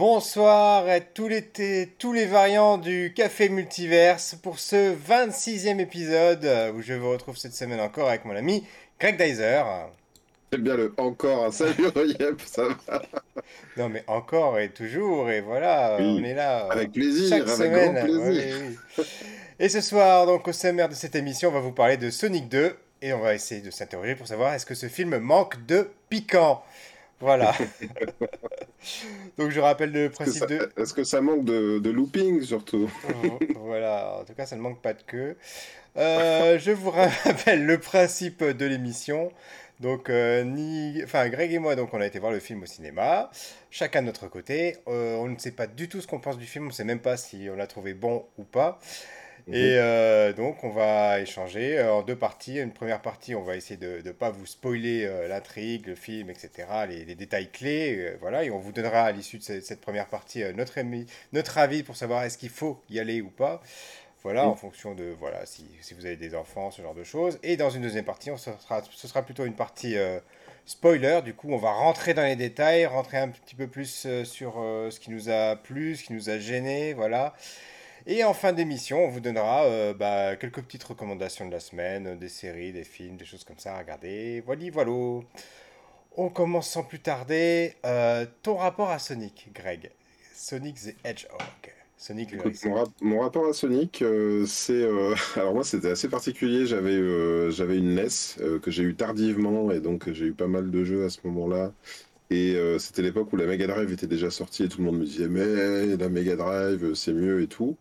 Bonsoir à tous les, tous les variants du Café Multiverse pour ce 26e épisode euh, où je vous retrouve cette semaine encore avec mon ami Greg Dyser. J'aime bien le encore, hein. salut Yep, ça va. Non mais encore et toujours et voilà, on est là. Euh, avec plaisir, avec semaine. grand plaisir. Et ce soir, donc au sommaire de cette émission, on va vous parler de Sonic 2 et on va essayer de s'interroger pour savoir est-ce que ce film manque de piquant. Voilà. Donc je rappelle le principe de. Est-ce que ça manque de, looping surtout? Voilà, en tout cas ça ne manque pas de queue. Euh, je vous rappelle le principe de l'émission. Donc, euh, ni... enfin, Greg et moi, donc, on a été voir le film au cinéma, chacun de notre côté. Euh, on ne sait pas du tout ce qu'on pense du film, on ne sait même pas si on l'a trouvé bon ou pas. Mhm. Et euh, donc, on va échanger euh, en deux parties. Une première partie, on va essayer de ne pas vous spoiler euh, l'intrigue, le film, etc., les, détails clés. voilà, et on vous donnera à l'issue de cette, première partie notre, notre avis pour savoir est-ce qu'il faut y aller ou pas. Voilà, en fonction de voilà si, si, vous avez des enfants, ce genre de choses. Et dans une deuxième partie, on, ce, sera, ce sera plutôt une partie spoiler. Du coup, on va rentrer dans les détails, rentrer un petit peu plus sur ce qui nous a plu, ce qui nous a gêné. Voilà. Et en fin d'émission, on vous donnera euh, bah, quelques petites recommandations de la semaine, des séries, des films, des choses comme ça à regarder. Voilà, voilà. On commence sans plus tarder. Euh, ton rapport à Sonic, Greg. Sonic the Hedgehog. Sonic mon, rapport à Sonic, euh, c'est alors moi c'était assez particulier. J'avais j'avais une NES que j'ai eu tardivement et donc j'ai eu pas mal de jeux à ce moment-là. Et euh, c'était l'époque où la Mega Drive était déjà sortie et tout le monde me disait mais la Mega Drive c'est mieux et tout.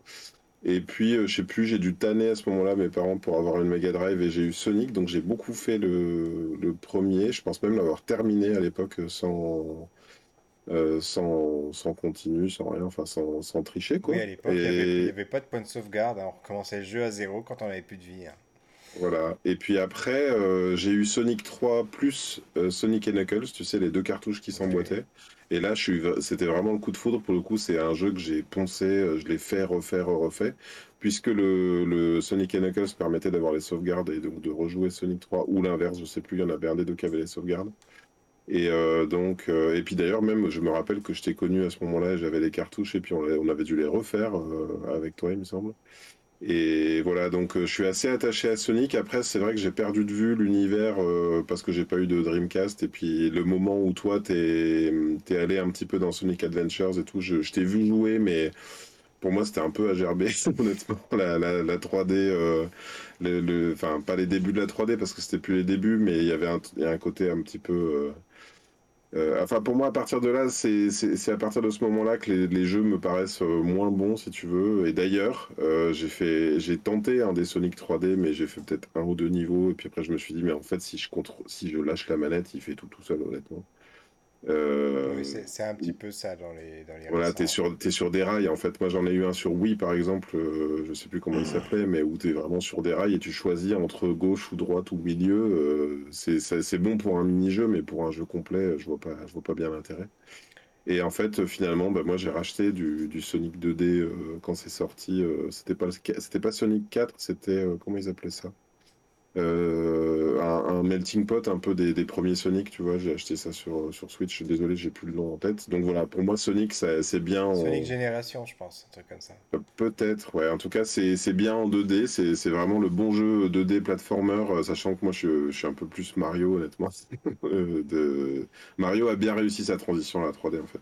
Et puis euh, je sais plus, j'ai dû tanner à ce moment-là mes parents pour avoir une Mega Drive et j'ai eu Sonic donc j'ai beaucoup fait le, le, premier. Je pense même l'avoir terminé à l'époque sans, euh, sans, sans continu, sans rien, enfin sans, sans tricher quoi. Oui, à l'époque il n'y avait, pas de point de sauvegarde, hein. on recommençait le jeu à zéro quand on avait plus de vie. Hein. Voilà. Et puis après, euh, j'ai eu Sonic 3 plus euh, Sonic et Knuckles, tu sais, les deux cartouches qui s'emboîtaient. Et là, c'était vraiment le coup de foudre. Pour le coup, c'est un jeu que j'ai poncé, euh, je l'ai fait, refait, refait. Puisque le, Sonic et Knuckles permettait d'avoir les sauvegardes et donc de rejouer Sonic 3 ou l'inverse, je sais plus, il y en avait un des deux qui avait les sauvegardes. Et donc, et puis d'ailleurs, même, je me rappelle que je t'ai connu à ce moment-là, j'avais les cartouches et puis on, on, avait dû les refaire avec toi, il me semble. Et voilà, donc euh, je suis assez attaché à Sonic. Après, c'est vrai que j'ai perdu de vue l'univers euh, parce que j'ai pas eu de Dreamcast. Et puis le moment où toi, t'es es allé un petit peu dans Sonic Adventures et tout, je, t'ai vu jouer, mais pour moi, c'était un peu à gerber, honnêtement. La, la, la 3D, euh, enfin, pas les débuts de la 3D parce que c'était plus les débuts, mais il y avait un, un côté un petit peu enfin, pour moi, à partir de là, c'est à partir de ce moment-là que les, jeux me paraissent euh, moins bons, si tu veux. Et d'ailleurs, euh, j'ai tenté un des Sonic 3D, mais j'ai fait peut-être un ou deux niveaux. Et puis après, je me suis dit, mais en fait, si je, si je lâche la manette, il fait tout tout seul, honnêtement. Euh, oui, c'est un petit peu ça dans les. Dans les voilà, t'es sur, es sur des rails. En fait, moi j'en ai eu un sur Wii par exemple, euh, je sais plus comment il s'appelait, mais où tu es vraiment sur des rails et tu choisis entre gauche ou droite ou milieu. Euh, c'est bon pour un mini-jeu, mais pour un jeu complet, je vois pas, je vois pas bien l'intérêt. Et en fait, finalement, bah, moi j'ai racheté du, du, Sonic 2D quand c'est sorti. c'était pas, pas Sonic 4, c'était. comment ils appelaient ça? Euh, un, melting pot un peu des, premiers Sonic, tu vois. J'ai acheté ça sur, sur Switch. Désolé, j'ai plus le nom en tête. Donc voilà, pour moi, Sonic, c'est bien. Sonic Génération, je pense, un truc comme ça. Euh, peut-être, ouais. En tout cas, c'est bien en 2D. C'est vraiment le bon jeu 2D platformer, euh, sachant que moi, je, je, suis un peu plus Mario, honnêtement. de... Mario a bien réussi sa transition à la 3D, en fait.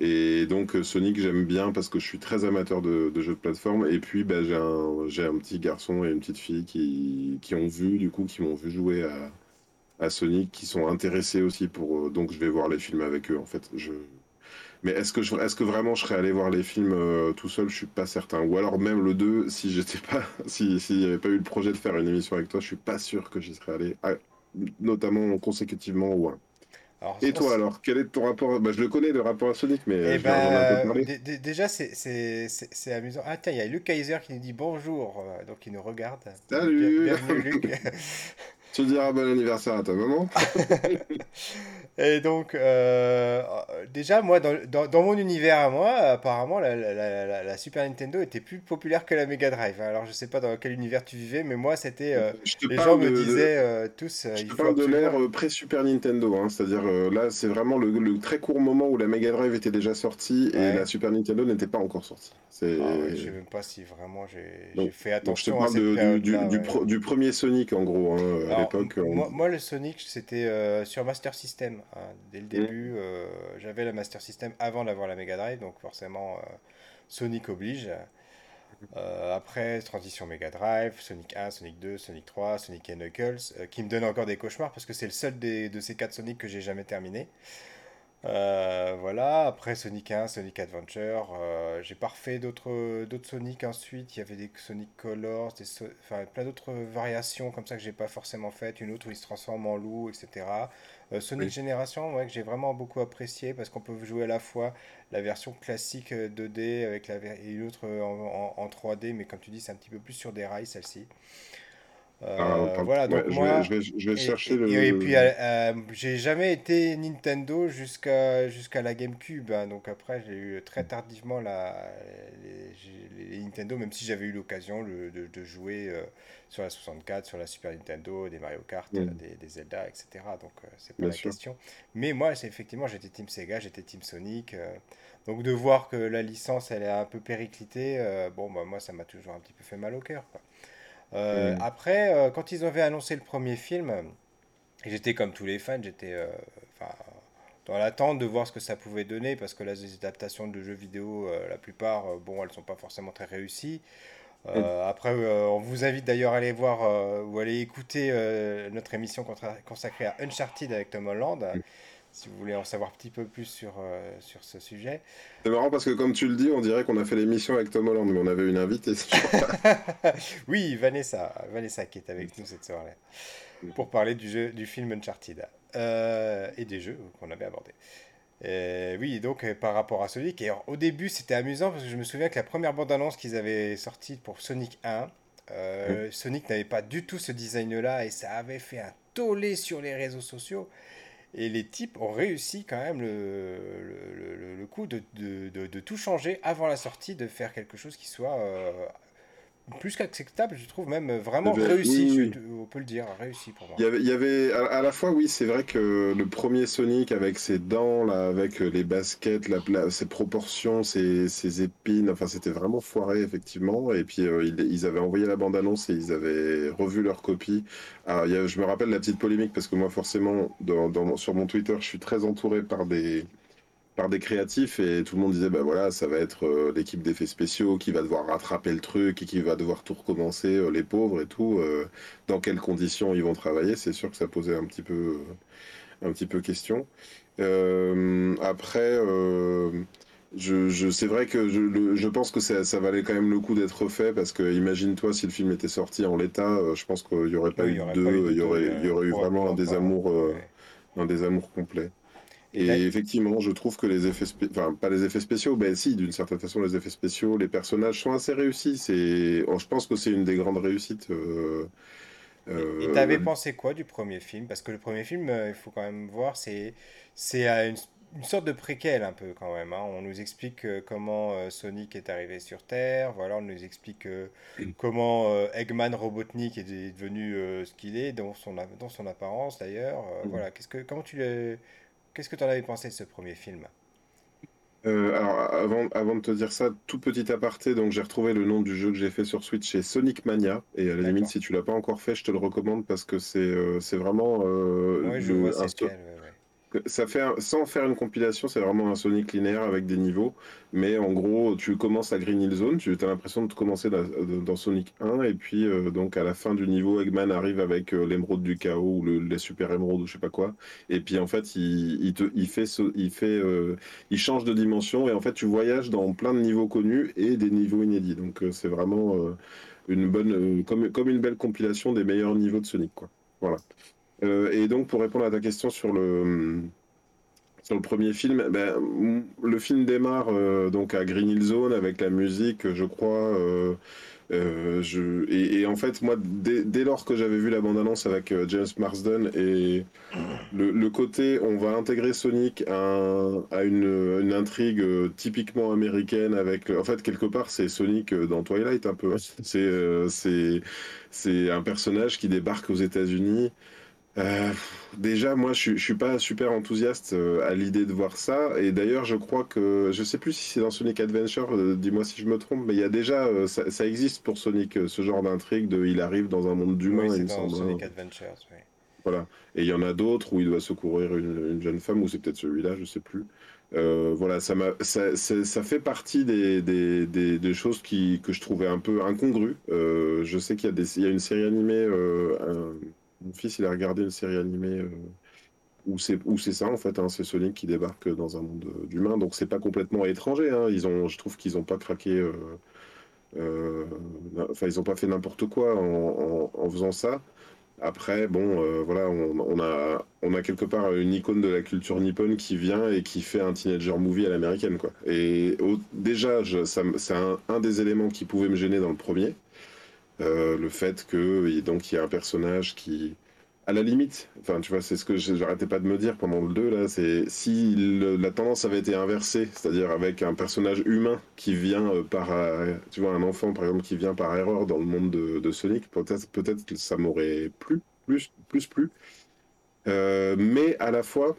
Et donc euh, Sonic, j'aime bien parce que je suis très amateur de, jeux de plateforme. Et puis bah, j'ai un, petit garçon et une petite fille qui, qui ont vu, du coup, qui m'ont vu jouer à, Sonic, qui sont intéressés aussi pour. Euh, donc je vais voir les films avec eux en fait. Je... Mais est-ce que, est que vraiment je serais allé voir les films euh, tout seul? Je suis pas certain. Ou alors même le 2, si j'étais pas, s'il n'y avait pas eu le projet de faire une émission avec toi, je suis pas sûr que j'y serais allé, notamment consécutivement au 1 et toi alors, quel est ton rapport bah, Je le connais, le rapport à Sonic, mais eh ben, Déjà, c'est amusant. Ah tiens, il y a Luc Kaiser qui nous dit bonjour, euh, donc il nous regarde. Salut Bienvenue Luc. Tu diras bon anniversaire à ta maman. Et donc, euh, déjà, moi, dans, dans, dans mon univers à moi, apparemment, la, la- la- la Super Nintendo était plus populaire que la Mega Drive. Alors, je sais pas dans quel univers tu vivais, mais moi, c'était. euh, les gens parle me disaient euh, tous, je il te parle de l'ère pré-Super Nintendo, hein, c'est-à-dire là, c'est vraiment le, le très court moment où la Mega Drive était déjà sortie et la. Super Nintendo n'était pas encore sortie. Ah ouais, je sais même pas si vraiment j'ai fait donc je te attention à parle cette de- du, période-là. du, ouais. pro- du premier Sonic en gros, hein, m- l'époque. on- moi, moi, le Sonic, c'était euh, sur Master System. hein. Dès le Mm. début, euh, j'avais la Master System avant d'avoir la Mega Drive, donc forcément, euh, Sonic oblige. Euh, après, transition Mega Drive, Sonic 1, Sonic 2, Sonic 3, Sonic et Knuckles, euh, qui me donne encore des cauchemars parce que c'est le seul des- de ces quatre Sonic que j'ai jamais terminé. Euh, voilà, après Sonic 1, Sonic Adventure, euh, j'ai pas refait d'autres Sonic ensuite, il y avait des Sonic Colors, des So- enfin, plein d'autres variations comme ça que j'ai pas forcément faites, une autre où il se transforme en loup, etc. Euh, Sonic Oui. Génération, ouais, que j'ai vraiment beaucoup apprécié parce qu'on peut jouer à la fois la version classique euh, 2D avec la et une autre euh, en, en- en 3D, mais comme tu dis, c'est un petit peu plus sur des rails celle-ci. Ah, Euh, voilà, donc Ouais, je vais, moi, je vais, je vais et, chercher et- et- et puis, le. euh, euh, j'ai jamais été Nintendo jusqu'à jusqu'à la GameCube. hein. donc après, j'ai eu très tardivement la, les, Nintendo, même si j'avais eu l'occasion le- de, de jouer euh, sur la 64, sur la Super Nintendo, des Mario Kart, des, des Zelda, etc. Donc c'est pas bien la sûr. question. Mais moi, c'est effectivement, j'étais Team Sega, j'étais Team Sonic. donc de voir que la licence, elle est un peu périclitée, bon, bah, moi, ça m'a toujours un petit peu fait mal au cœur, quoi. Euh, Mm. après, euh, quand ils avaient annoncé le premier film, j'étais comme tous les fans, j'étais euh, dans l'attente de voir ce que ça pouvait donner, parce que là, les adaptations de jeux vidéo, euh, la plupart, euh, bon, elles sont pas forcément très réussies. Mm. Euh, après, euh, on vous invite d'ailleurs à aller voir euh, ou aller écouter euh, notre émission consacrée à Uncharted avec Tom Holland, Mm. Si vous voulez en savoir un petit peu plus sur, euh, sur ce sujet. C'est marrant parce que comme tu le dis, on dirait qu'on a fait l'émission avec Tom Holland, mais on avait une invitée. Oui, Vanessa, Vanessa qui est avec nous cette soirée pour parler du jeu, du film Uncharted euh, et des jeux qu'on avait abordés. Euh, oui, donc par rapport à Sonic, et alors, au début c'était amusant parce que je me souviens que la première bande-annonce qu'ils avaient sortie pour Sonic 1, euh, Sonic n'avait pas du tout ce design-là et ça avait fait un tollé sur les réseaux sociaux. Et les types ont réussi quand même le, coup de tout changer avant la sortie, de faire quelque chose qui soit euh, plus qu'acceptable, je trouve même vraiment Eh ben, réussi, oui, je- oui. on peut le dire, réussi pour moi. Il y avait, il y avait à, à la fois, oui, c'est vrai que le premier Sonic avec ses dents, là, avec euh, les baskets, la, la- ses proportions, ses, ses épines, enfin, c'était vraiment foiré, effectivement. Et puis, euh, ils, ils avaient envoyé la bande-annonce et ils avaient revu leur copie. Alors, il y a- je me rappelle la petite polémique parce que moi, forcément, dans, dans- sur mon Twitter, je suis très entouré par des, par des créatifs et tout le monde disait bah voilà ça va être euh, l'équipe d'effets spéciaux qui va devoir rattraper le truc et qui va devoir tout recommencer euh, les pauvres et tout euh, dans quelles conditions ils vont travailler. C'est sûr que ça posait un petit peu euh, un petit peu question. Après je, je c'est vrai que je, le- je pense que ça, ça valait quand même le coup d'être fait parce que imagine-toi si le film était sorti en l'état je pense qu'il y aurait pas Oui, eu il y aurait de pas eu deux de il y aurait y eu vraiment un désamour Ouais. un désamour complet Et effectivement, je trouve que les effets spéciaux, enfin pas les effets spéciaux, ben si, d'une certaine façon, les effets spéciaux, les personnages sont assez réussis. C'est, oh, je pense que c'est une des grandes réussites. euh, Et et t'avais euh, pensé quoi du premier film? Parce que le premier film, euh, il faut quand même voir, c'est c'est euh, une, une sorte de préquel un peu quand même. hein. On nous explique euh, comment euh, Sonic est arrivé sur Terre, voilà, on nous explique euh, comment euh, Eggman Robotnik est devenu euh, ce qu'il est, dans son, dans son apparence d'ailleurs. Euh, voilà, qu'est-ce que comment tu le, qu'est-ce que t'en avais pensé de ce premier film? euh, alors, avant, avant de te dire ça, tout petit aparté, donc j'ai retrouvé le nom du jeu que j'ai fait sur Switch, c'est Sonic Mania. Et à la limite, si tu l'as pas encore fait, je te le recommande parce que c'est euh, c'est vraiment euh, Oui, je le- vois un, c'est so- lequel. ouais, Ça fait sans faire une compilation, c'est vraiment un Sonic linéaire avec des niveaux. Mais en gros, tu commences à Green Hill Zone, tu as l'impression de commencer dans, Sonic 1, et puis euh, donc à la fin du niveau, Eggman arrive avec euh, l'émeraude du chaos ou le, la super émeraude ou je sais pas quoi. Et puis en fait, il, fait, euh, il change de dimension, et en fait, tu voyages dans plein de niveaux connus et des niveaux inédits. Donc c'est vraiment une bonne, comme, comme une belle compilation des meilleurs niveaux de Sonic, quoi. Voilà. Euh, et donc, pour répondre à ta question sur le, sur le premier film, ben, le film démarre euh, donc à Green Hill Zone avec la musique, je crois, euh, et, en fait, moi, dès, lors que j'avais vu la bande-annonce avec James Marsden et le, côté on va intégrer Sonic à, une, intrigue typiquement américaine avec. En fait, quelque part, c'est Sonic dans Twilight un peu. C'est c'est un personnage qui débarque aux États-Unis euh, déjà, moi, je, je suis pas super enthousiaste euh, à l'idée de voir ça. Et d'ailleurs, je crois que je sais plus si c'est dans Sonic Adventure. euh, dis-moi si je me trompe, mais il y a déjà, ça, ça existe pour Sonic, ce genre d'intrigue de il arrive dans un monde d'humains, Oui, il c'est me dans semble. Sonic hein. Adventures, oui. Voilà. Et il y en a d'autres où il doit secourir une, une jeune femme, ou c'est peut-être celui-là, je sais plus. Euh, voilà, ça m'a, ça, ça- ça fait partie des, des, des, des choses qui, que je trouvais un peu incongrues. Euh, je sais qu'il y a y une série animée, euh, mon fils, il a regardé une série animée euh, où c'est, ça, en fait, hein, c'est Sonic qui débarque dans un monde euh, d'humains, donc c'est pas complètement étranger, hein. Ils ont, je trouve qu'ils ont pas craqué, euh, enfin, ils ont pas fait n'importe quoi en, faisant ça. Après, bon, voilà, on, a, quelque part une icône de la culture nippone qui vient et qui fait un teenager movie à l'américaine, quoi. Et au- déjà, c'est un des éléments qui pouvait me gêner dans le premier, Euh, le fait que donc il y a un personnage qui, à la limite, enfin, tu vois, c'est ce que j'arrêtais pas de me dire pendant le 2, là, c'est si la tendance avait été inversée, c'est-à-dire avec un personnage humain qui vient euh, par, euh, tu vois, un enfant par exemple qui vient par erreur dans le monde de, Sonic, peut-être peut-être que ça m'aurait plu, plus, plus plu. Euh, mais à la fois,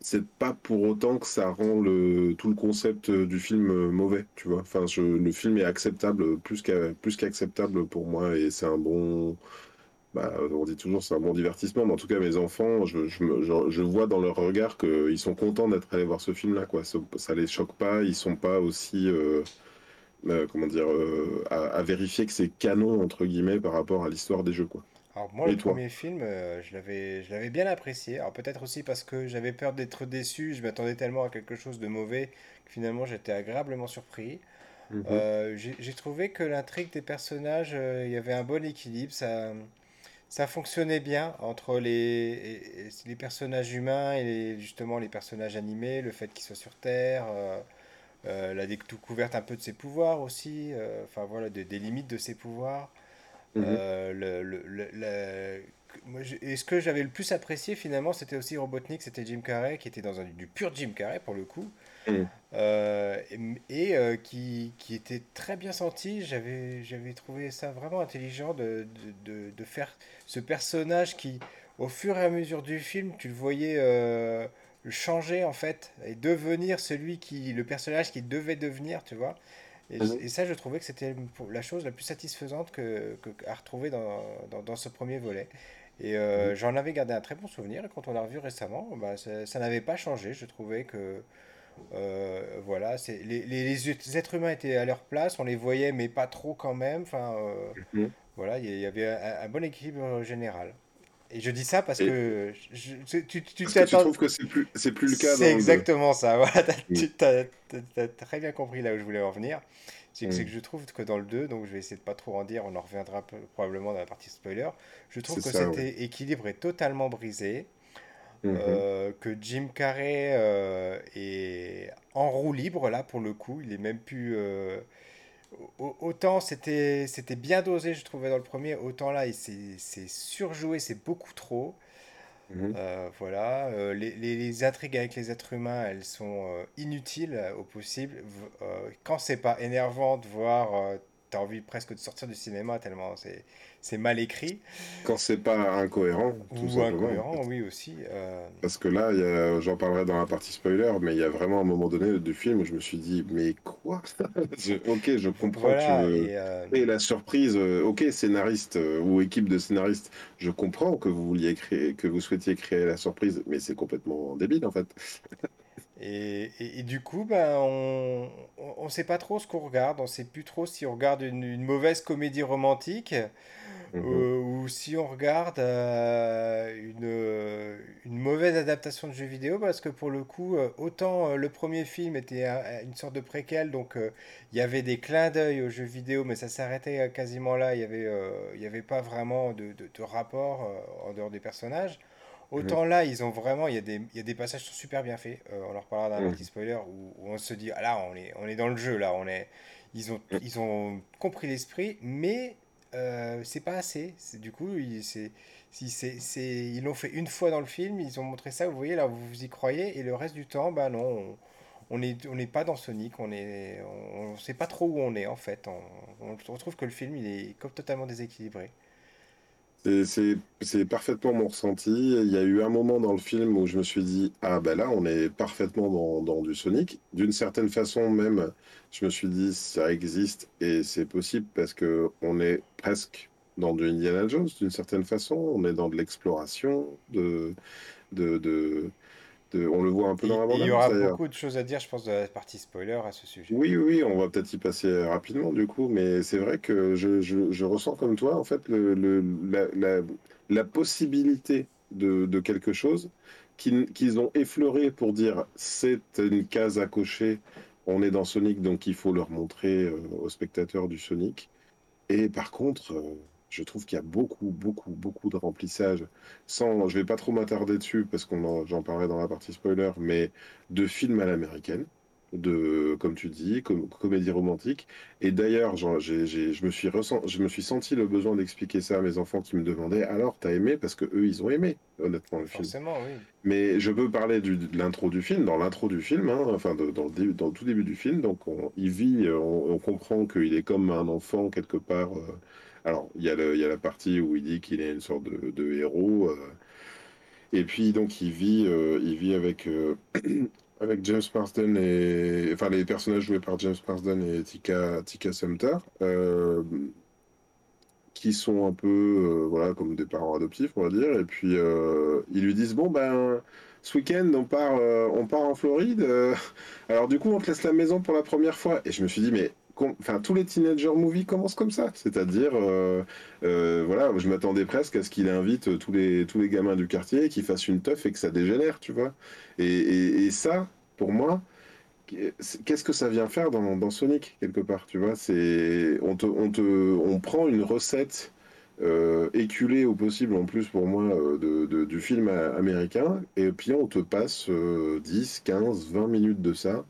c'est pas pour autant que ça rend le, tout le concept euh, du film euh, mauvais, tu vois. Enfin, le film est acceptable, plus qu'à- plus qu'acceptable pour moi, et c'est un bon, bah, on dit toujours c'est un bon divertissement, mais en tout cas, mes enfants, je, vois dans leur regard qu'ils sont contents d'être allés voir ce film-là, quoi. Ça, les choque pas, ils sont pas aussi, euh, euh, comment dire, euh, à, à vérifier que c'est canon, entre guillemets, par rapport à l'histoire des jeux, quoi. Alors moi, Et le toi? premier film, euh, je l'avais, je l'avais bien apprécié. Alors peut-être aussi parce que j'avais peur d'être déçu, je m'attendais tellement à quelque chose de mauvais que finalement j'étais agréablement surpris. Mhm. Euh, j'ai trouvé que l'intrigue des personnages, euh, il y avait un bon équilibre, ça, ça fonctionnait bien entre les, les personnages humains et les- justement les personnages animés, le fait qu'ils soient sur Terre, la découverte un peu de ses pouvoirs aussi, enfin voilà, des limites de ses pouvoirs. Mhm. Euh, le, le- le- et ce que j'avais le plus apprécié finalement, c'était aussi Robotnik, c'était Jim Carrey, qui était dans un, du pur Jim Carrey pour le coup, euh, et, et, euh, qui, qui était très bien senti. J'avais, j'avais trouvé ça vraiment intelligent de, de, de- de faire ce personnage qui, au fur et à mesure du film, tu le voyais euh, changer en fait, et devenir celui qui, le personnage qu'il devait devenir, tu vois. Et, Mhm. et ça, je trouvais que c'était la chose la plus satisfaisante que, que- à retrouver dans, dans, dans ce premier volet. Et euh, j'en avais gardé un très bon souvenir. Et quand on l'a revu récemment, bah, ça, ça n'avait pas changé. Je trouvais que euh, voilà, c'est les, les, les êtres humains étaient à leur place. On les voyait, mais pas trop quand même. Enfin, euh, Mhm. voilà, il y y avait un, un bon équilibre général. Et je dis ça parce Et que je- je- tu tu parce que tu t'attends. trouves que c'est plus, c'est plus le cas C'est dans le 2. exactement ça. Voilà, Mhm. tu t'as très bien compris là où je voulais en venir. C'est que, c'est que je trouve que dans le 2, donc je vais essayer de pas trop en dire, on en reviendra peu- probablement dans la partie spoiler. Je trouve que cet ouais. équilibre est totalement brisé, Mhm. euh, que Jim Carrey euh, est en roue libre là pour le coup. Il est même plus. euh, Autant c'était c'était bien dosé, je trouvais dans le premier, autant là, il s'est c'est surjoué, c'est beaucoup trop. Mhm. Euh, voilà, euh, les, les- les intrigues avec les êtres humains, elles sont euh, inutiles au possible. Quand c'est pas énervant de voir, t'as envie presque de sortir du cinéma tellement c'est mal écrit Quand c'est pas incohérent, tout ou simplement. incohérent, oui aussi. euh, Parce que là, j'en parlerai dans la partie spoiler, mais il y a vraiment un moment donné du film où je me suis dit, mais quoi? Je- ok, je comprends que tu veux et euh, la surprise. euh, ok, scénariste ou équipe de scénaristes, je comprends que vous vouliez créer, que vous souhaitiez créer la surprise, mais c'est complètement débile en fait. Et, et- et du coup, ben, on ne sait pas trop ce qu'on regarde. On sait plus trop si on regarde une, une mauvaise comédie romantique Mhm. euh, ou si on regarde euh, une, euh, une mauvaise adaptation de jeu vidéo. Parce que pour le coup, autant le premier film était un- une sorte de préquel, donc euh, il y avait des clins d'œil aux jeux vidéo, mais ça s'arrêtait quasiment là. Il n'y avait, euh, y avait pas vraiment de, de- de rapport en dehors des personnages. Mhm. Autant là, ils ont vraiment, il y a des, il y a des passages qui sont super bien faits. Euh, on en reparlera dans la Mhm. partie spoiler où, où on se dit, ah là, on est, on est dans le jeu, là, on est, ils ont, ils ont compris l'esprit, mais euh, c'est pas assez. Du coup, c'est, si c'est, ils l'ont fait une fois dans le film, ils ont montré ça, vous voyez, là, vous, y croyez, et le reste du temps, bah non, on n'est on est pas dans Sonic, on est, on, sait pas trop où on est en fait. On, on retrouve que le film, il est comme totalement déséquilibré. C'est parfaitement mon ressenti. Il y a eu un moment dans le film où je me suis dit, ah ben là, on est parfaitement dans, du Sonic. D'une certaine façon même, je me suis dit, ça existe et c'est possible parce que on est presque dans du Indiana Jones d'une certaine façon. On est dans de l'exploration, de, de, on le voit un peu dans la bande Il y aura beaucoup de choses à dire, je pense, de la partie spoiler à ce sujet. Oui, oui, on va peut-être y passer rapidement du coup, mais c'est vrai que je, je, ressens comme toi, en fait, le, le la, la, possibilité de, de, quelque chose qu'ils ont effleuré pour dire c'est une case à cocher, on est dans Sonic, donc il faut leur montrer euh, aux spectateurs du Sonic. Et par contre, euh, je trouve qu'il y a beaucoup, beaucoup, beaucoup de remplissage. Sans, je vais pas trop m'attarder dessus parce qu'on j'en parlerai dans la partie spoiler, mais de films à l'américaine, de, comme tu dis, comédie romantique. Et d'ailleurs, je me suis je me suis senti le besoin d'expliquer ça à mes enfants qui me demandaient alors, t'as aimé? Parce que eux, ils ont aimé, honnêtement, le film. Forcément, oui. Mais je peux parler de l'intro du film, dans l'intro du film, hein, enfin, dans, le dans tout début du film. Donc, on, il vit, on, comprend qu'il est comme un enfant quelque part. Euh, alors, il y, y a la partie où il dit qu'il est une sorte de, héros. Euh, et puis, donc, il vit, euh, il vit avec, euh, avec James Marsden et. Enfin, les personnages joués par James Marsden et Tika, Tika Sumter, qui sont un peu, voilà, comme des parents adoptifs, on va dire. Et puis, ils lui disent Bon, ben ce week-end, on part, on part en Floride. alors du coup, on te laisse la maison pour la première fois. Et je me suis dit, mais enfin tous les teenager movies commencent comme ça, c'est-à-dire euh, euh, voilà, je m'attendais presque à ce qu'il invite tous les tous les gamins du quartier, qu'il fasse une teuf et que ça dégénère, tu vois. Et, ça, pour moi, qu'est-ce que ça vient faire dans, Sonic quelque part, tu vois? C'est on te on te on prend une recette euh, éculée au possible en plus pour moi de, du film américain et puis on te passe 10, 15, 20 minutes de ça.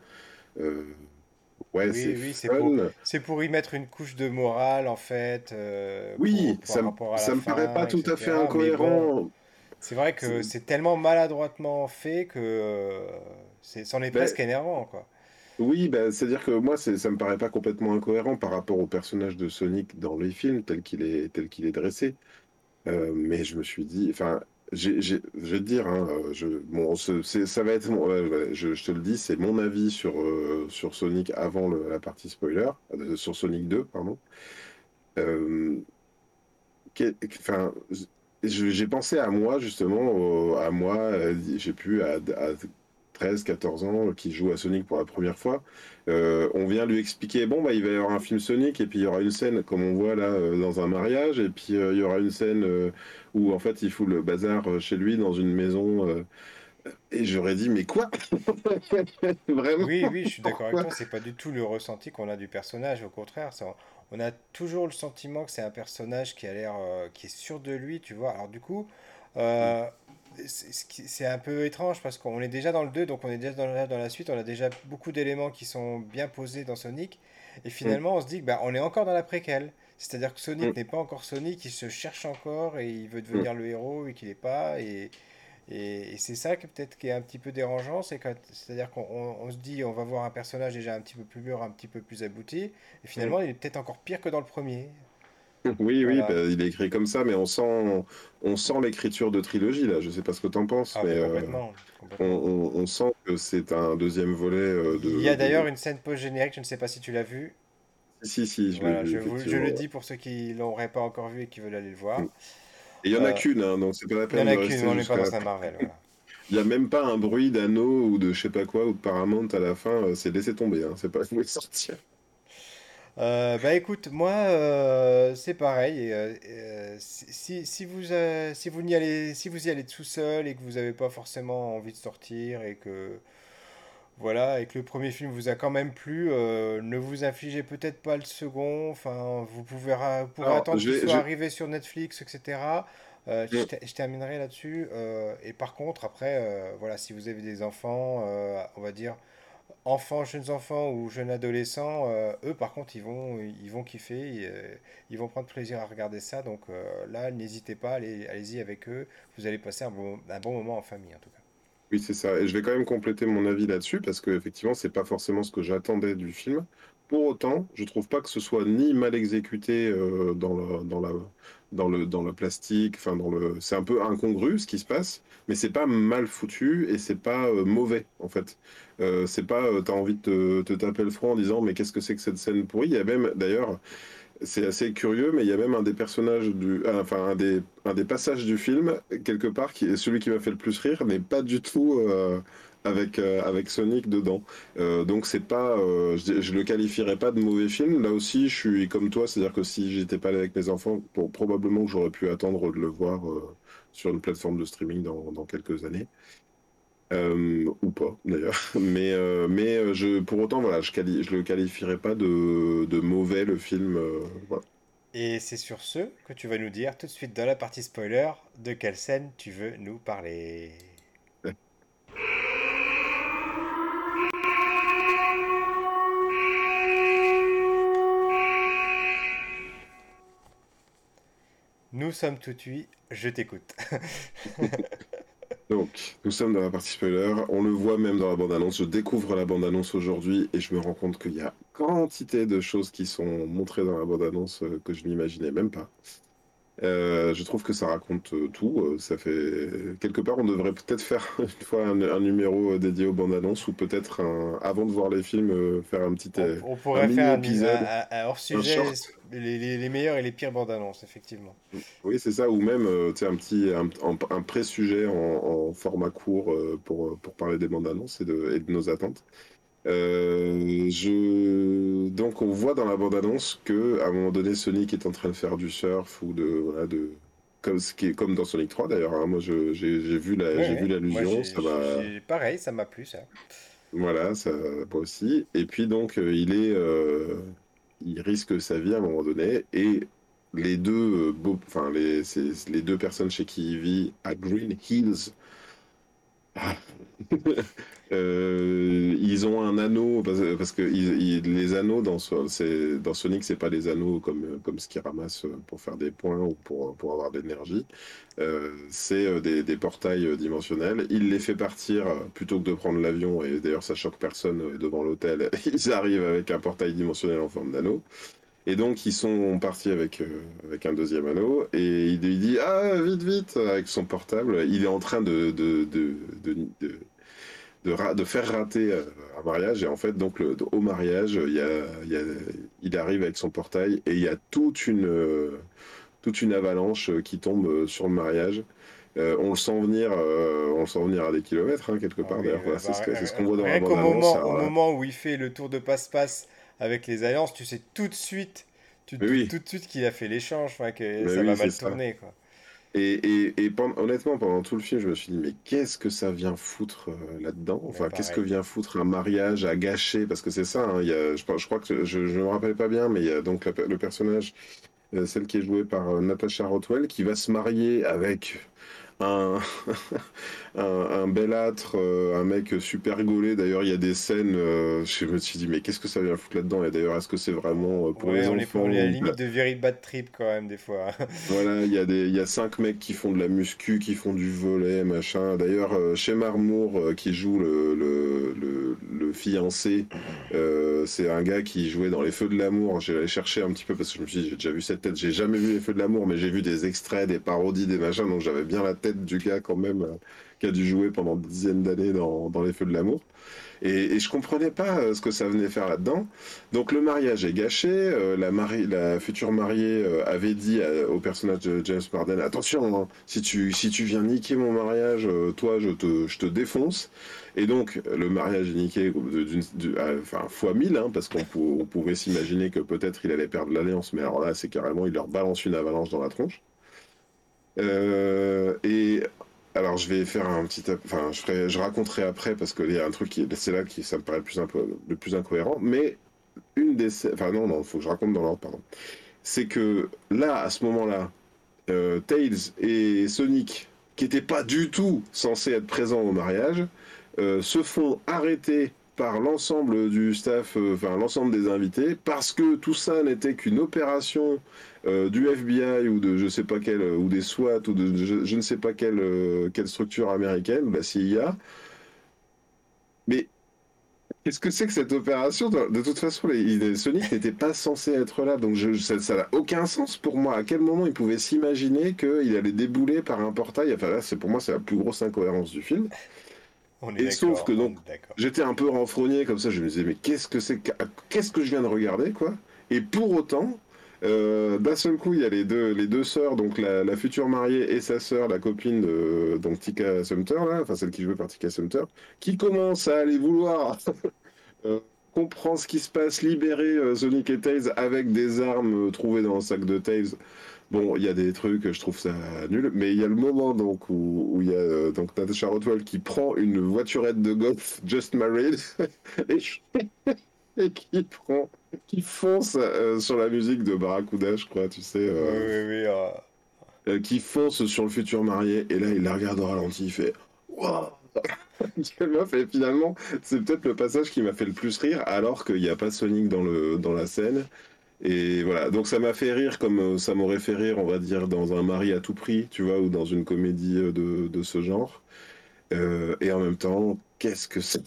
Ouais, oui, c'est pour, c'est pour y mettre une couche de morale, en fait. Euh, oui, ça, ça me paraît pas tout à fait incohérent. c'est vrai que c'est tellement maladroitement fait que euh, c'est, c'en est ben presque énervant, quoi. Oui, ben, c'est-à-dire que moi, ça me paraît pas complètement incohérent par rapport au personnage de Sonic dans les films, tel qu'il est, tel qu'il est dressé. Euh, mais je me suis dit, enfin, je vais te dire, hein, je, bon, ça va être, je, te le dis, c'est mon avis sur, euh, sur Sonic avant la partie spoiler, euh, sur Sonic 2, pardon. Euh, j'ai pensé à moi justement, à moi, j'ai pu 13, 14 ans qui joue à Sonic pour la première fois. Euh, on vient lui expliquer bon bah il va y avoir un film Sonic et puis il y aura une scène comme on voit là euh, dans un mariage et puis euh, il y aura une scène où en fait il fout le bazar chez lui dans une maison et j'aurais dit mais quoi? Vraiment? Oui oui je suis d'accord avec toi c'est pas du tout le ressenti qu'on a du personnage au contraire ça, on a toujours le sentiment que c'est un personnage qui a l'air qui est sûr de lui tu vois alors du coup c'est un peu étrange parce qu'on est déjà dans le 2, donc on est déjà dans la, dans la suite, on a déjà beaucoup d'éléments qui sont bien posés dans Sonic, et finalement on se dit que bah, on est encore dans la préquelle. C'est-à-dire que Sonic mm. n'est pas encore Sonic, il se cherche encore et il veut devenir mm. le héros et qu'il n'est pas. Et, et, c'est ça qui peut-être qui est un petit peu dérangeant, c'est-à-dire qu'on on se dit on va voir un personnage déjà un petit peu plus mûr, un petit peu plus abouti, et finalement mm. il est peut-être encore pire que dans le premier. Oui, oui, bah, il est écrit comme ça, mais on sent, on sent l'écriture de trilogie là. Je sais pas ce que tu en penses, ah, mais euh, On, sent que c'est un deuxième volet. Euh, de, il y a d'ailleurs une scène post-générique, je ne sais pas si tu l'as vu. Si, si, je, je, le dis pour ceux qui l'auraient pas encore vu et qui veulent aller le voir. Et il y en a euh, qu'une, hein, donc c'est pas la peine. Il y en a qu'une, on n'est pas dans un Marvel. Il n'y a même pas un bruit d'anneau ou de je sais pas quoi ou de Paramount à la fin, c'est laissé tomber, hein, c'est pas où sortir. Euh, bah écoute, moi euh, c'est pareil. Euh, si, si vous si vous y allez si vous y allez tout seul et que vous n'avez pas forcément envie de sortir et que voilà et que le premier film vous a quand même plu, ne vous infligez peut-être pas le second. Enfin, vous pouvez attendre qu'il soit arrivé sur Netflix, etc. je, mm. je terminerai là-dessus. et par contre, après, voilà, si vous avez des enfants, on va dire enfants, jeunes enfants ou jeunes adolescents, euh, eux par contre ils vont, ils vont kiffer, euh, ils, vont prendre plaisir à regarder ça. Donc euh, là, n'hésitez pas, allez, allez-y avec eux, vous allez passer un bon, moment en famille en tout cas. Oui, c'est ça. Et je vais quand même compléter mon avis là-dessus parce que effectivement, c'est pas forcément ce que j'attendais du film. Pour autant, je trouve pas que ce soit ni mal exécuté euh, dans dans la, dans le, dans le plastique. Enfin, dans le, c'est un peu incongru ce qui se passe, mais c'est pas mal foutu et c'est pas euh, mauvais en fait. Euh, c'est pas, euh, t'as envie de te, te taper le front en disant mais qu'est-ce que c'est que cette scène pourrie? Il y a même d'ailleurs c'est assez curieux, mais il y a même un des personnages du, enfin un des, un des passages du film quelque part qui celui qui m'a fait le plus rire, n'est pas du tout avec euh, avec Sonic dedans. Euh, donc c'est pas, euh, je, je le qualifierais pas de mauvais film. Là aussi, je suis comme toi, c'est-à-dire que si j'étais pas allé avec mes enfants, probablement que j'aurais pu attendre de le voir sur une plateforme de streaming dans, quelques années. Ou pas d'ailleurs, mais mais je pour autant voilà, je quali le qualifierais pas de, de mauvais le film. Et c'est sur ce que tu vas nous dire tout de suite dans la partie spoiler de quelle scène tu veux nous parler. Nous sommes tout oui, je t'écoute. Donc, nous sommes dans la partie spoiler. On le voit même dans la bande-annonce. Je découvre la bande-annonce aujourd'hui et je me rends compte qu'il y a quantité de choses qui sont montrées dans la bande-annonce euh, que je n'imaginais même pas. Euh, je trouve que ça raconte euh, tout. Euh, Ça fait quelque part, on devrait peut-être faire une fois un, un numéro dédié aux bandes annonces ou peut-être un- avant de voir les films faire un petit On, pourrait faire un, épisode, un- hors-sujet, short. les, les- les meilleurs et les pires bandes annonces, effectivement. Oui, c'est ça. Ou même un petit un, pré-sujet en, en format court pour pour parler des bandes annonces et de, et de nos attentes. Euh, je... Donc on voit dans la bande-annonce que à un moment donné Sonic est en train de faire du surf ou de voilà de comme ce qui est comme dans Sonic 3 d'ailleurs. hein. Moi j'ai vu la Ouais, j'ai vu ouais. Moi, l'allusion, ça m'a pareil, ça m'a plu, ça. voilà ça moi aussi. Et puis donc euh, il est euh, il risque sa vie à un moment donné et les deux beaux enfin les deux personnes chez qui il vit à Green Hills Euh, ils ont un anneau parce, que les anneaux dans, dans Sonic, c'est pas les anneaux comme, ce qu'ils ramassent pour faire des points ou pour, avoir de l'énergie. Euh, c'est euh, des, des portails dimensionnels. Il les fait partir plutôt que de prendre l'avion, et d'ailleurs ça choque personne devant l'hôtel. Ils arrivent avec un portail dimensionnel en forme d'anneau. Et donc ils sont partis avec, un deuxième anneau, et il dit Ah, vite, vite, avec son portable. Il est en train de, de- faire rater euh, un mariage. Et en fait donc le, au mariage il y a, il y a- il arrive avec son portail et il y a toute une euh, toute une avalanche euh, qui tombe sur le mariage. Euh, on le sent venir euh, on le sent venir à des kilomètres hein, quelque Ah part oui, d'ailleurs. voilà, c'est bah, ce que- c'est ce qu'on voit dans la bande annonce moment, au moment où il fait le tour de passe-passe avec les alliances, tu sais tout de suite, tu te mais doutes oui. tout de suite qu'il a fait l'échange, que mais ça oui va mal ça. tourner, quoi. Et, et, et honnêtement pendant tout le film je me suis dit mais qu'est-ce que ça vient foutre euh, là-dedans? Enfin qu'est-ce que vient foutre un mariage à gâcher? Parce que c'est ça hein, il y a, je, crois que je, je me rappelle pas bien mais il y a donc la- le personnage euh, celle qui est jouée par euh, Natasha Rothwell, qui va se marier avec un, un, un bel âtre, euh, un mec super gaulé. D'ailleurs, il y a des scènes, euh, je me suis dit, mais qu'est-ce que ça vient foutre là-dedans? Et d'ailleurs, est-ce que c'est vraiment euh, pour Ouais, les on enfants on est à la limite de very bad trip quand même, des fois. voilà, il y a des, il y a cinq mecs qui font de la muscu, qui font du volet, machin. D'ailleurs, chez Marmour, euh, qui joue le, le, le, le fiancé, euh, c'est un gars qui jouait dans Les Feux de l'amour. J'ai allé chercher un petit peu parce que je me suis dit, j'ai déjà vu cette tête. J'ai jamais vu Les Feux de l'amour, mais j'ai vu des extraits, des parodies, des machins. Donc j'avais bien la tête du gars quand même, qui a dû jouer pendant des dizaines d'années dans, Les Feux de l'amour. Et, et je comprenais pas euh, ce que ça venait faire là-dedans. Donc le mariage est gâché. euh, la, future mariée euh, avait dit au personnage de James Marden, attention, hein, si tu si tu viens niquer mon mariage, toi je te je te défonce. Et donc le mariage est niqué enfin fois mille, hein, parce qu'on pou- on pouvait s'imaginer que peut-être il allait perdre l'alliance, mais alors là c'est carrément il leur balance une avalanche dans la tronche. Et alors, je vais faire un petit, enfin, je raconterai après parce qu'il y a un truc qui, c'est là qui, ça me paraît le plus, incohérent. Mais une des, enfin non, non, faut que je raconte dans l'ordre, pardon. C'est que là, à ce moment-là, euh, Tails et Sonic, qui n'étaient pas du tout censés être présents au mariage, euh, se font arrêter par l'ensemble du staff, euh, enfin l'ensemble des invités, parce que tout ça n'était qu'une opération euh, du FBI ou de je sais pas quelle, ou des SWAT ou de je, ne sais pas quelle, euh, quelle structure américaine, la CIA. Mais qu'est-ce que c'est que cette opération? De toute façon, les, Sonic n'était pas censé être là, donc je, ça n'a aucun sens pour moi. À quel moment il pouvait s'imaginer qu'il allait débouler par un portail? Enfin là, c'est pour moi, c'est la plus grosse incohérence du film. Et sauf que donc, j'étais un peu renfrogné comme ça, je me disais, mais qu'est-ce que c'est Qu'est-ce que je viens de regarder, quoi? Et pour autant, euh, d'un seul coup, il y a les deux, les deux sœurs, donc la, future mariée et sa sœur, la copine de donc Tika Sumter, enfin celle qui jouait par Tika Sumter, qui commence à aller vouloir euh, comprendre ce qui se passe, libérer euh, Sonic et Tails avec des armes trouvées dans le sac de Tails. Bon, il y a des trucs, je trouve ça nul, mais il y a le moment donc où, il y a donc Natasha Rothwell qui prend une voiturette de golf Just Married qui prend, qui fonce euh, sur la musique de Barracuda, je crois, tu sais. Euh, oui, oui, qui fonce sur le futur marié et là il la regarde au ralenti, il fait Waouh et finalement, c'est peut-être le passage qui m'a fait le plus rire, alors qu'il n'y a pas Sonic dans, le, dans la scène. Et voilà, donc ça m'a fait rire comme euh, ça m'aurait fait rire, on va dire, dans un mari à tout prix, tu vois, ou dans une comédie euh, de, de ce genre. Euh, et en même temps, qu'est-ce que c'est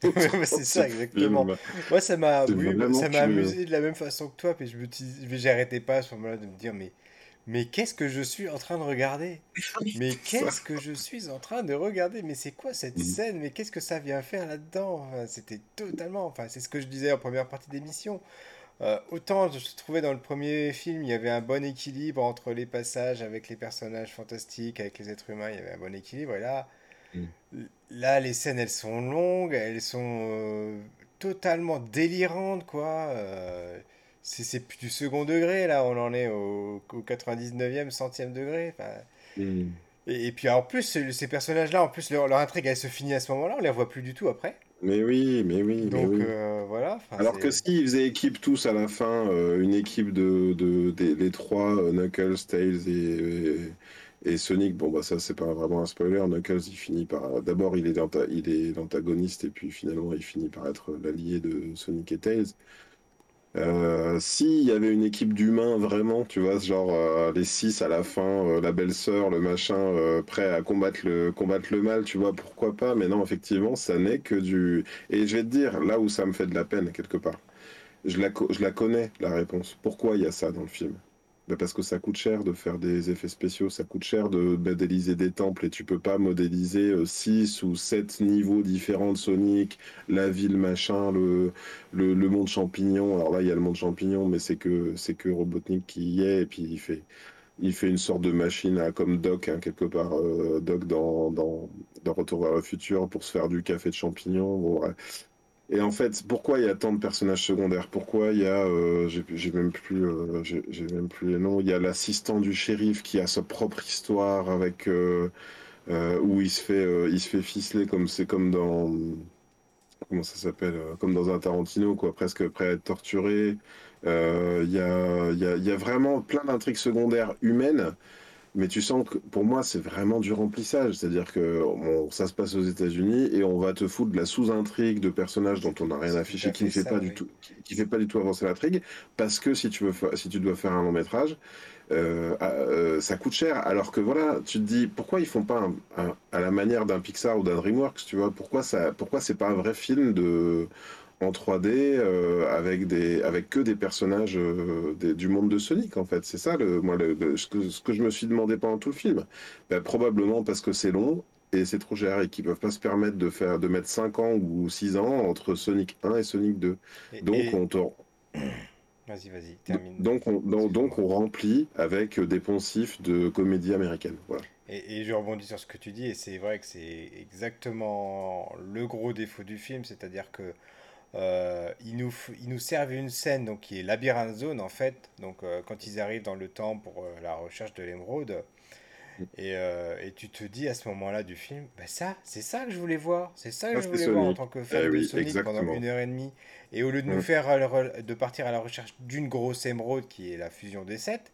C'est ça, exactement. Moi, ça m'a ça m'a amusé de la même façon que toi, puis je me j'arrêtais pas à ce moment-là de me dire, mais, mais qu'est-ce que je suis en train de regarder? Mais qu'est-ce que je suis en train de regarder? Mais c'est quoi cette mm. scène? Mais qu'est-ce que ça vient faire là-dedans? C'était totalement, enfin, c'est ce que je disais en première partie d'émission. Euh, autant je trouvais dans le premier film, il y avait un bon équilibre entre les passages avec les personnages fantastiques, avec les êtres humains, il y avait un bon équilibre. Et là. Là les scènes, elles sont longues, elles sont euh, totalement délirantes, quoi. Euh, c'est plus du second degré, là, on en est au, 99e, centième degré. Mm. Et, puis en plus, ces personnages-là, en plus, leur, leur, intrigue, elle se finit à ce moment-là, on les revoit plus du tout après. Mais oui, mais oui. Donc mais euh, voilà. Alors que s'ils faisaient équipe tous à la fin, euh, une équipe de, de, les trois, Knuckles, Tails et, et, Sonic, bon bah ça c'est pas vraiment un spoiler. Knuckles il finit par d'abord il est il est l'antagoniste et puis finalement il finit par être l'allié de Sonic et Tails. Euh, S'il y avait une équipe d'humains vraiment, tu vois, genre euh, les six à la fin, euh, la belle-sœur, le machin, euh, prêt à combattre le, combattre le mal, tu vois, pourquoi pas, mais non, effectivement, ça n'est que du... Et je vais te dire, là où ça me fait de la peine, quelque part, je la, je la connais, la réponse. Pourquoi il y a ça dans le film? Bah, parce que ça coûte cher de faire des effets spéciaux, ça coûte cher de modéliser des temples et tu peux pas modéliser 6 euh, ou 7 niveaux différents de Sonic, la ville machin, le, le, monde champignon. Alors là, il y a le monde champignon, mais c'est que, c'est que Robotnik qui y est et puis il fait, il fait une sorte de machine comme Doc, hein, quelque part, euh, Doc dans, dans, Retour vers le futur pour se faire du café de champignons. Et en fait, pourquoi il y a tant de personnages secondaires? Pourquoi il y a, euh, j'ai même plus, euh, j'ai même plus les noms. Il y a l'assistant du shérif qui a sa propre histoire avec euh, où il se fait, il se fait ficeler comme c'est comme dans comment ça s'appelle, comme dans un Tarantino quoi, presque prêt à être torturé. Il y a, y a, il y a vraiment plein d'intrigues secondaires humaines mais tu sens que pour moi, c'est vraiment du remplissage. C'est-à-dire que ça se passe aux États-Unis et on va te foutre de la sous-intrigue de personnages dont on n'a rien affiché, qui ne fait pas du tout, qui, fait pas du tout avancer l'intrigue, parce que si tu veux, si tu dois faire un long métrage, euh, euh, ça coûte cher. Alors que voilà, tu te dis pourquoi ils font pas à la manière d'un Pixar ou d'un DreamWorks, tu vois? Pourquoi ça, pourquoi c'est pas un vrai film de en 3D euh, avec des avec que des personnages euh, du monde de Sonic en fait. C'est ça le moi le, ce, que, ce, que, je me suis demandé pendant tout le film. Ben, probablement parce que c'est long et c'est trop cher et qu'ils peuvent pas se permettre de faire de mettre 5 ans ou 6 ans entre Sonic 1 et Sonic 2 donc on te... vas-y vas-y termine. donc on donc, on remplit avec des poncifs de comédie américaine voilà. Et, et, je rebondis sur ce que tu dis, et c'est vrai que c'est exactement le gros défaut du film, c'est-à-dire que euh, ils, nous, ils nous servent une scène donc, qui est Labyrinthe Zone en fait. Donc euh, quand ils arrivent dans le temps pour euh, la recherche de l'émeraude. Mm. Et, et, tu te dis à ce moment-là du film, bah ça, c'est ça que je voulais voir. C'est ça que je voulais voir en tant que fan eh de Sonic pendant une heure et demie. Et au lieu de nous faire de partir à la recherche d'une grosse émeraude qui est la fusion des sept,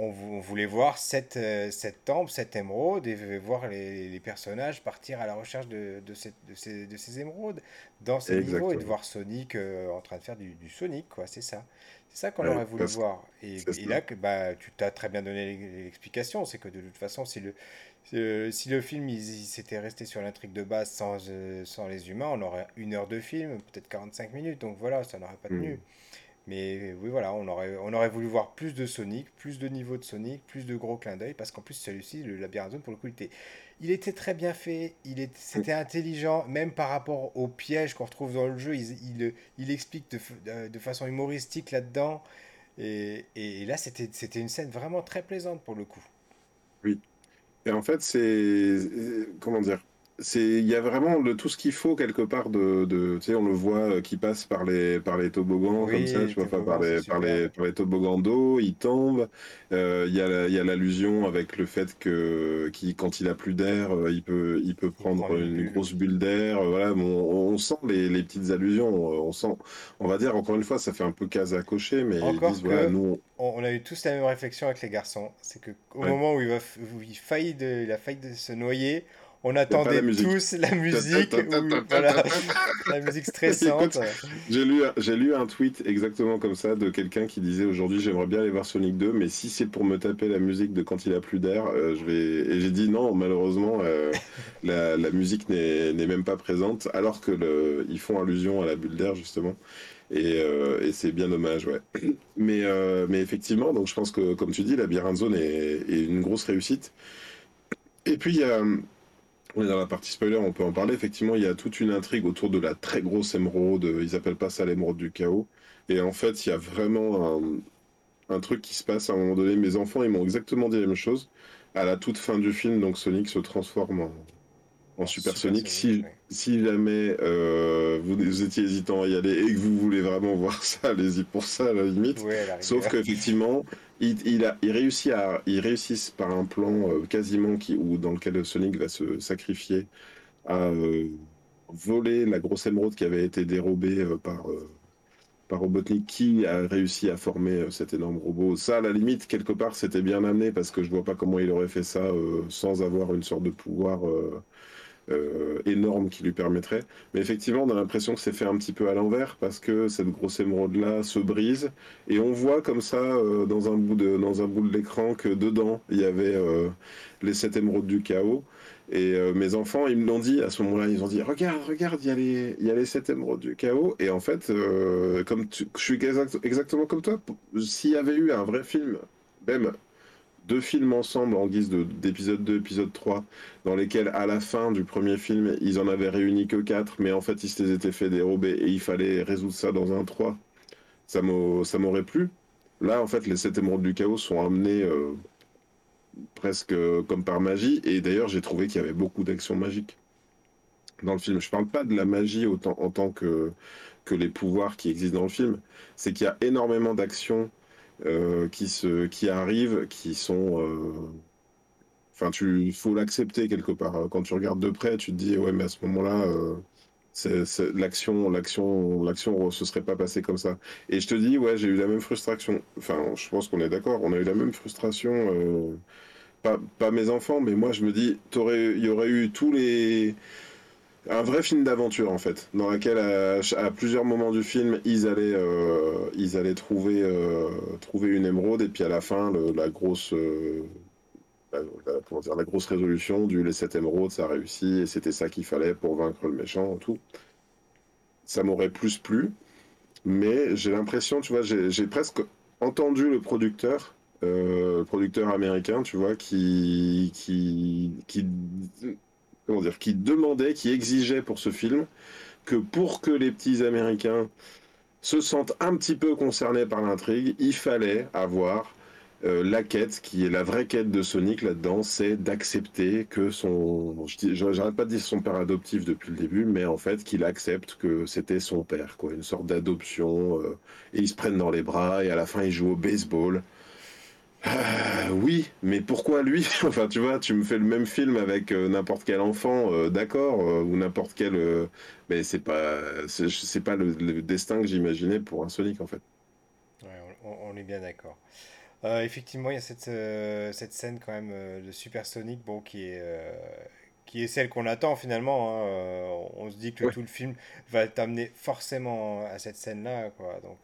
on, voulait voir cette, cette temple, cette émeraude, et voir les, personnages partir à la recherche de, de, cette, de, ces, de ces, émeraudes dans ces niveaux, et de voir Sonic en train de faire du, du Sonic, quoi, c'est ça. C'est ça qu'on aurait voulu voir. Et, là, bah, tu t'as très bien donné l'explication, c'est que de toute façon, si le, si le film il, s'était resté sur l'intrigue de base sans, euh, sans les humains, on aurait une heure de film, peut-être 45 minutes, donc voilà, ça n'aurait pas tenu. Hmm. Mais oui, voilà, on aurait, on aurait voulu voir plus de Sonic, plus de niveaux de Sonic, plus de gros clins d'œil, parce qu'en plus, celui-ci, le labyrinthe zone, pour le coup, il était, il était très bien fait, il est, c'était intelligent, même par rapport aux pièges qu'on retrouve dans le jeu, il, il, il explique de, de, façon humoristique là-dedans. Et, et, là, c'était, c'était une scène vraiment très plaisante pour le coup. Oui. Et en fait, c'est. Comment dire il y a vraiment tout ce qu'il faut quelque part de, de tu sais on le voit euh, qui passe par les par les toboggans comme ça tu vois pas par les par les par les toboggans d'eau il tombe euh, il y a il y a l'allusion avec le fait que qui quand il a plus d'air euh, il peut il peut prendre une, grosse bulle d'air voilà on, on, sent les, les, petites allusions on sent on va dire encore une fois ça fait un peu case à cocher mais ils disent, voilà, nous on... a eu tous la même réflexion avec les garçons. C'est que au moment où il va où il faillit de il a failli de se noyer on attendait tous la musique, la musique stressante. J'ai lu, un tweet exactement comme ça de quelqu'un qui disait aujourd'hui j'aimerais bien aller voir Sonic 2, mais si c'est pour me taper la musique de quand il a plus d'air, euh, je vais. Et j'ai dit non, malheureusement, euh, la, musique n'est même pas présente, alors que le, ils font allusion à la bulle d'air justement. Et, euh, et c'est bien dommage, ouais. Mais, mais effectivement, donc je pense que, comme tu dis, la Zone est, est une grosse réussite. Et puis, il y a on est dans la partie spoiler, on peut en parler. Effectivement, il y a toute une intrigue autour de la très grosse émeraude. Ils appellent pas ça l'émeraude du chaos. Et en fait, il y a vraiment un, truc qui se passe à un moment donné. Mes enfants, ils m'ont exactement dit la même chose. À la toute fin du film, donc Sonic se transforme en, en Super, Sonic. si, si jamais euh, vous, étiez hésitant à y aller et que vous voulez vraiment voir ça, allez-y pour ça à la limite. Sauf qu'effectivement, il, réussit à, il réussissent par un plan euh, quasiment ou dans lequel Sonic va se sacrifier à euh, voler la grosse émeraude qui avait été dérobée par par Robotnik qui a réussi à former cet énorme robot. Ça, à la limite, quelque part, c'était bien amené parce que je vois pas comment il aurait fait ça sans avoir une sorte de pouvoir euh, énorme qui lui permettrait. Mais effectivement, on a l'impression que c'est fait un petit peu à l'envers parce que cette grosse émeraude-là se brise et on voit comme ça euh, dans un bout de dans un bout de l'écran que dedans il y avait euh, les sept émeraudes du chaos. Et mes enfants, ils me l'ont dit à ce moment-là, ils ont dit regarde, regarde, il y a les y a les sept émeraudes du chaos. Et en fait, comme je suis exactement comme toi, s'il y avait eu un vrai film, même deux films ensemble en guise d'épisode 2, épisode 3, dans lesquels à la fin du premier film, ils en avaient réuni que 4, mais en fait ils se les étaient fait dérober et il fallait résoudre ça dans un 3. Ça m'aurait plu. Là, en fait, les 7 émeraudes du chaos sont amenés euh, presque comme par magie, et d'ailleurs j'ai trouvé qu'il y avait beaucoup d'actions magiques dans le film. Je parle pas de la magie autant, en tant que, que les pouvoirs qui existent dans le film, c'est qu'il y a énormément d'actions euh, qui, se, qui arrivent, qui sont. Euh, enfin, tu faut l'accepter quelque part. Quand tu regardes de près, tu te dis, ouais, mais à ce moment-là, euh, l'action, l'action, l'action se serait pas passée comme ça. Et je te dis, ouais, j'ai eu la même frustration. Enfin, je pense qu'on est d'accord. On a eu la même frustration. pas mes enfants, mais moi, je me dis, il y aurait eu tous les un vrai film d'aventure en fait, dans lequel à, plusieurs moments du film ils allaient, euh, ils allaient trouver, euh, trouver une émeraude et puis à la fin la grosse, euh, la, grosse résolution du les sept émeraudes ça a réussi et c'était ça qu'il fallait pour vaincre le méchant tout. Ça m'aurait plus plu, mais j'ai l'impression, tu vois, j'ai presque entendu le producteur le producteur américain, tu vois, qui, qui dire, qui demandait, qui exigeait pour ce film que pour que les petits Américains se sentent un petit peu concernés par l'intrigue, il fallait avoir euh, la quête, qui est la vraie quête de Sonic là-dedans, c'est d'accepter que son, j'arrête pas de dire son père adoptif depuis le début, mais en fait qu'il accepte que c'était son père, quoi, une sorte d'adoption, euh, et ils se prennent dans les bras, et à la fin ils jouent au baseball. Euh, oui, mais pourquoi lui Enfin, tu vois, tu me fais le même film avec euh, n'importe quel enfant, euh, d'accord, ou n'importe quel. mais c'est pas, c'est pas le, destin que j'imaginais pour un Sonic en fait. Ouais, on, est bien d'accord. Effectivement, il y a cette, cette scène quand même de Supersonic, bon, qui est, qui est celle qu'on attend finalement. hein. On se dit que Ouais. tout le film va t'amener forcément à cette scène-là, quoi. Donc,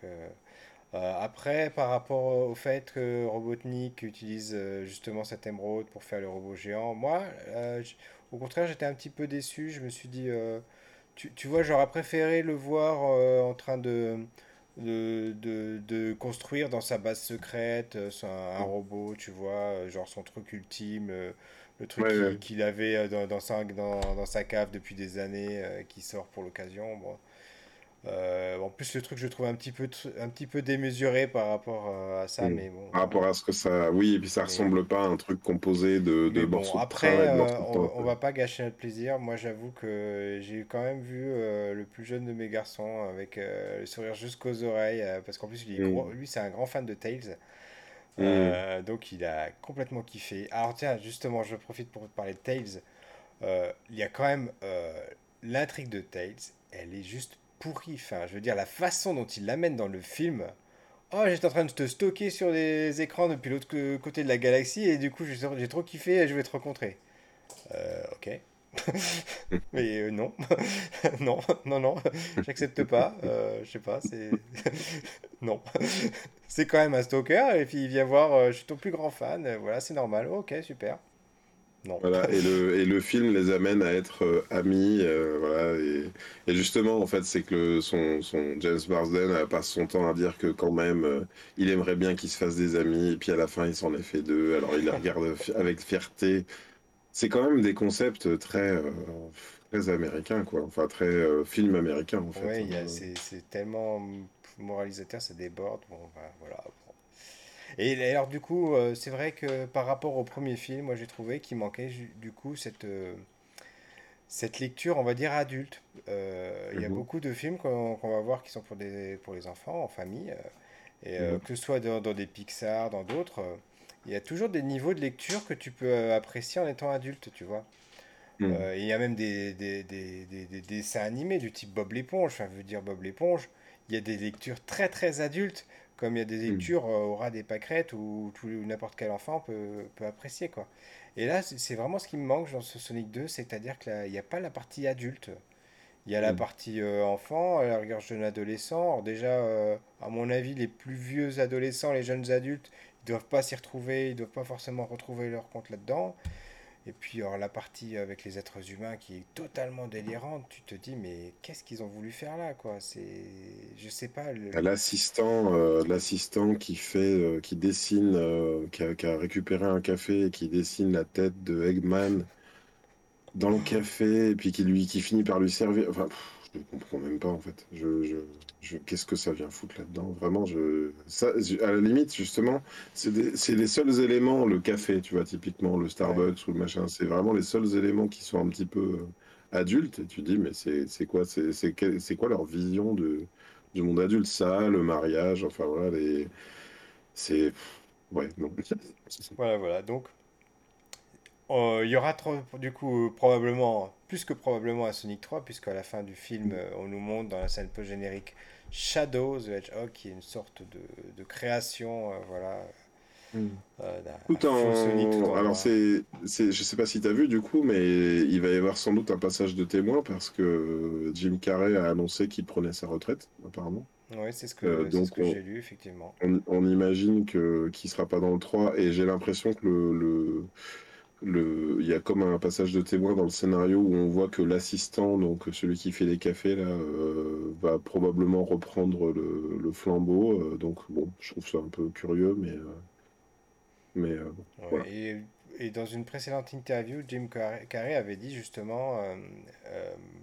après, par rapport au fait que Robotnik utilise euh, justement cette émeraude pour faire le robot géant, moi, euh, au contraire, j'étais un petit peu déçu. Je me suis dit, euh, tu, tu vois, j'aurais préféré le voir euh, en train de, de, de, de construire dans sa base secrète euh, un, robot, tu vois, euh, genre son truc ultime, euh, le truc Ouais, qui- ouais. qu'il avait euh, dans, dans sa, dans, dans sa cave depuis des années, euh, qui sort pour l'occasion. Bon. Euh, en plus, le truc, je trouve un petit peu, un petit peu démesuré par rapport euh, à ça, Mm. mais bon. Par rapport à ce que ça. Oui, et puis ça Mais, ressemble pas à un truc composé de, bon, morceaux après, de euh, morceaux on, on va pas gâcher notre plaisir. Moi, j'avoue que j'ai quand même vu euh, le plus jeune de mes garçons avec le sourire jusqu'aux oreilles, parce qu'en plus, il est gros, Mm. lui, c'est un grand fan de Tales. Mm. Euh, donc, il a complètement kiffé. Alors, tiens, justement, je profite pour te parler de Tales. Il y a quand même l'intrigue de Tales, elle est juste pourrie. Enfin, je veux dire, la façon dont il l'amène dans le film. Oh, j'étais en train de te stocker sur les écrans depuis l'autre côté de la galaxie et du coup, j'ai trop kiffé et je vais te rencontrer. Euh, ok. Mais euh, non, non, non, non, j'accepte pas. Euh, je sais pas, c'est. non. C'est quand même un stalker et puis il vient voir, euh, je suis ton plus grand fan, voilà, c'est normal. Ok, super. Non. Voilà, et le, et le film les amène à être euh, amis, euh, voilà, et, et justement, en fait, c'est que le, son, son James Marsden passe son temps à dire que quand même, euh, il aimerait bien qu'ils se fassent des amis, et puis à la fin, il s'en est fait deux, alors il les regarde avec fierté. C'est quand même des concepts très, euh, très américains, quoi, enfin, très euh, film américain, en fait. Ouais, hein. c'est tellement moralisateur, ça déborde. Bon, bah, voilà. Et alors, du coup, euh, c'est vrai que par rapport au premier film, moi j'ai trouvé qu'il manquait du coup cette, euh, cette lecture, on va dire, adulte. Euh, il y a Mhm, beaucoup de films qu'on va voir qui sont pour des, pour les enfants, en famille, euh, et euh, mhm, que ce soit dans, dans des Pixar, dans d'autres, il y a toujours des niveaux de lecture que tu peux apprécier en étant adulte, tu vois. mhm, il y a même des, des, des, des- des dessins animés du type Bob l'éponge. Enfin, je veux dire Bob l'éponge, il y a des lectures très très adultes, comme il y a des mhm. lectures euh, au ras des pâquerettes où tout n'importe quel enfant peut, peut apprécier, quoi. Et là, c'est vraiment ce qui me manque dans ce Sonic 2, c'est-à-dire qu'il n'y a pas la partie adulte. Il y a la Mhm. partie euh, enfant, la rigueur jeune adolescent. Alors déjà, euh, à mon avis, les plus vieux adolescents, les jeunes adultes, ils doivent pas s'y retrouver, ils doivent pas forcément retrouver leur compte là-dedans. Et puis alors, la partie avec les êtres humains qui est totalement délirante, tu te dis mais qu'est-ce qu'ils ont voulu faire là quoi? C'est, je sais pas. le- L'assistant, euh, l'assistant qui fait, euh, qui dessine, euh, qui a, qui a récupéré un café et qui dessine la tête de Eggman dans le café et puis qui lui, qui finit par lui servir. Enfin, pff, je comprends même pas en fait. Je, je, je- qu'est-ce que ça vient foutre là-dedans? Vraiment, je, ça, à la limite, justement, c'est les seuls éléments, le café, tu vois, typiquement, le. Starbucks ou le machin, c'est vraiment les seuls éléments qui sont un petit peu euh, adultes. Et tu dis, mais c'est quoi, c'est quoi leur vision de, du monde adulte? Ça, le mariage, enfin voilà, les, c'est, ouais. Voilà, voilà. Donc, il y aura trop- du coup probablement, plus que probablement un Sonic 3, puisqu'à la fin du film, euh, on nous montre dans la scène post-générique Shadow the Hedgehog, qui est une sorte de, de création, euh, voilà, Mm. euh, Tout Sonic tout en... en Alors, c'est, c'est, je sais pas si tu as vu du coup, mais il va y avoir sans doute un passage de témoin parce que Jim Carrey a annoncé qu'il prenait sa retraite, apparemment. Oui, c'est ce Euh, que, c'est ce donc, que on, j'ai lu, effectivement. on, on imagine que qu'il sera pas dans le 3 et j'ai l'impression que le, le, le, il y a comme un passage de témoin dans le scénario où on voit que l'assistant, donc celui qui fait les cafés là, euh, va probablement reprendre le, le flambeau. Euh, donc bon, je trouve ça un peu curieux, mais, euh, mais voilà. Et, et dans une précédente interview, Jim Carrey, avait dit justement,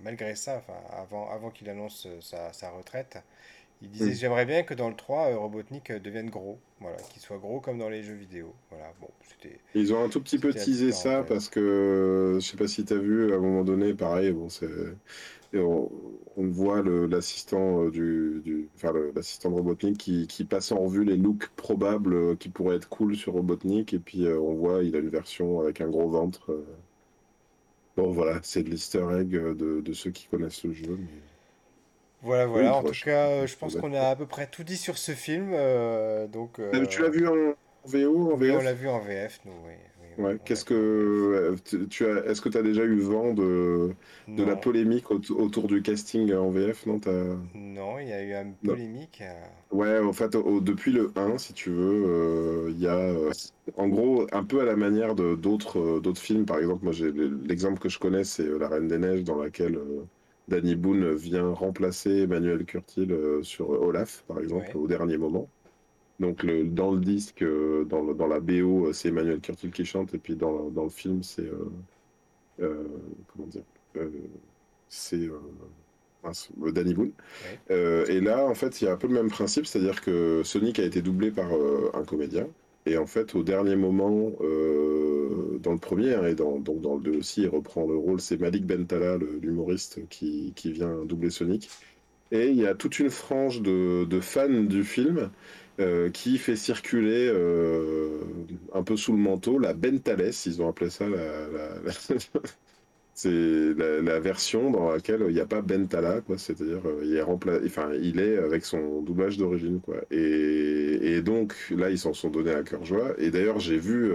malgré ça, enfin, avant, avant qu'il annonce sa, sa retraite, il disait, Mm. j'aimerais bien que dans le 3, euh, Robotnik euh, devienne gros, voilà, qu'il soit gros comme dans les jeux vidéo. Voilà, bon, c'était, Ils ont un tout petit peu teasé ça parce que je sais pas si tu as vu à un moment donné, pareil, bon, c'est, on, on voit l'assistant euh, du, du, enfin l'assistant de Robotnik qui, qui passe en revue les looks probables euh, qui pourraient être cool sur Robotnik et puis euh, on voit il a une version avec un gros ventre. euh. Bon voilà, c'est de l'easter egg euh, de, de ceux qui connaissent le jeu. mais- Voilà, Oui, voilà, en tout cas, euh, je pense qu'on a à peu près tout dit sur ce film, euh, donc... Euh, Tu l'as vu en, VO, en Oui, on VF l'a vu en VF, nous, oui. Ouais, qu'est-ce VF. que tu as, est-ce que tu as déjà eu vent de, de la Non, polémique aut- autour du casting en VF? Non, non, il y a eu une Non. polémique. euh, Ouais, en fait, au- depuis le 1, si tu veux, euh, il y a, en gros, un peu à la manière de d'autres d'autres films. Par exemple, moi, j'ai l'exemple que je connais, c'est La Reine des Neiges, dans laquelle Danny Boone vient remplacer Emmanuel Curtil euh, sur Olaf, par exemple, Ouais, au dernier moment. Donc, le, dans le disque, euh, dans, le- dans la BO, euh, c'est Emmanuel Curtil qui chante, et puis dans, dans le film, c'est euh, euh, comment dire, euh, c'est Danny Boone. ouais, Euh, et là, en fait, il y a un peu le même principe, c'est-à-dire que Sonic a été doublé par euh, un comédien. Et en fait, au dernier moment, euh, dans le premier, hein, et dans, donc dans le deux aussi, il reprend le rôle, c'est Malik Bentala, l'humoriste, qui, qui vient doubler Sonic. Et il y a toute une frange de, de fans du film euh, qui fait circuler euh, un peu sous le manteau la Bentales, ils ont appelé ça la, c'est la, version dans laquelle il n'y a pas Bentala, quoi. C'est-à-dire, euh, il est rempla... enfin, il est avec son doublage d'origine. Et, donc, là, ils s'en sont donnés à cœur joie. Et d'ailleurs, j'ai vu.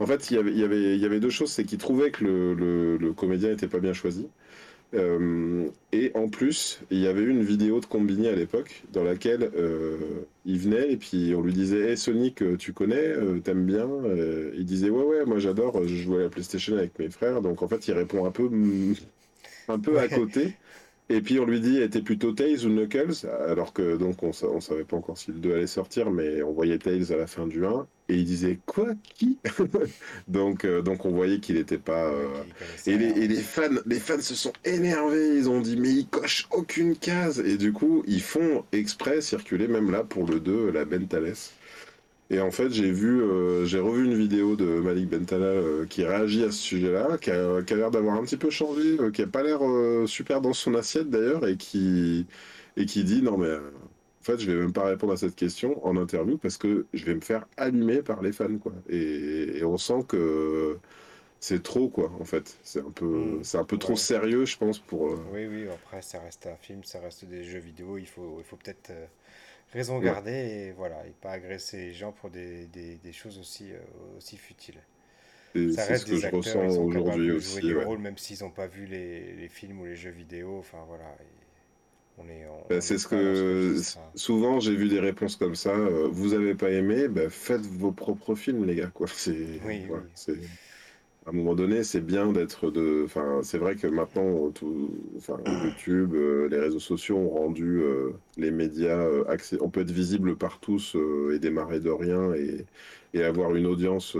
En fait, il y avait, deux choses. C'est qu'ils trouvaient que le, comédien n'était pas bien choisi. Euh, et en plus, il y avait eu une vidéo de Combini à l'époque dans laquelle euh, il venait et puis on lui disait Hey Sonic, tu connais, euh, t'aimes bien Il disait Ouais, ouais, moi j'adore, je joue à la PlayStation avec mes frères. Donc en fait, il répond un peu, un peu à côté. Et puis on lui dit était plutôt Tails ou Knuckles alors que donc on, sa- on savait pas encore si le 2 allait sortir mais on voyait Tails à la fin du 1 et il disait quoi? Qui? Donc euh, donc on voyait qu'il était pas euh, les, et les fans les fans se sont énervés ils ont dit mais il coche aucune case. Et du coup ils font exprès circuler même là pour le 2 la Bentales et en fait, j'ai vu, euh, j'ai revu une vidéo de Malik Bentala euh, qui réagit à ce sujet-là, qui a, qui a l'air d'avoir un petit peu changé, euh, qui a pas l'air super dans son assiette d'ailleurs, et qui, et qui dit non mais en fait, je vais même pas répondre à cette question en interview parce que je vais me faire allumer par les fans quoi. Et, et on sent que c'est trop quoi en fait. C'est un peu, Hmm, c'est un peu trop sérieux, je pense pour. Oui, oui, après, ça reste un film, ça reste des jeux vidéo, il faut, il faut peut-être raison ouais. garder et voilà, et pas agresser les gens pour des, des, des choses aussi, euh, aussi futiles. Et Ça c'est reste ce que des je acteurs, ressens sont capables aujourd'hui de jouer aussi. des Ouais. rôles même s'ils n'ont pas vu les, les films ou les jeux vidéo, enfin voilà, on est, on c'est ce que hein. souvent j'ai vu des réponses comme ça. euh, vous avez pas aimé, ben, faites vos propres films, les gars. Quoi. C'est Oui, voilà, oui, à un moment donné, c'est bien d'être de. Enfin, c'est vrai que maintenant, tout, enfin, YouTube, euh, les réseaux sociaux ont rendu euh, les médias euh, accès. On peut être visible par tous et démarrer de rien et, et avoir une audience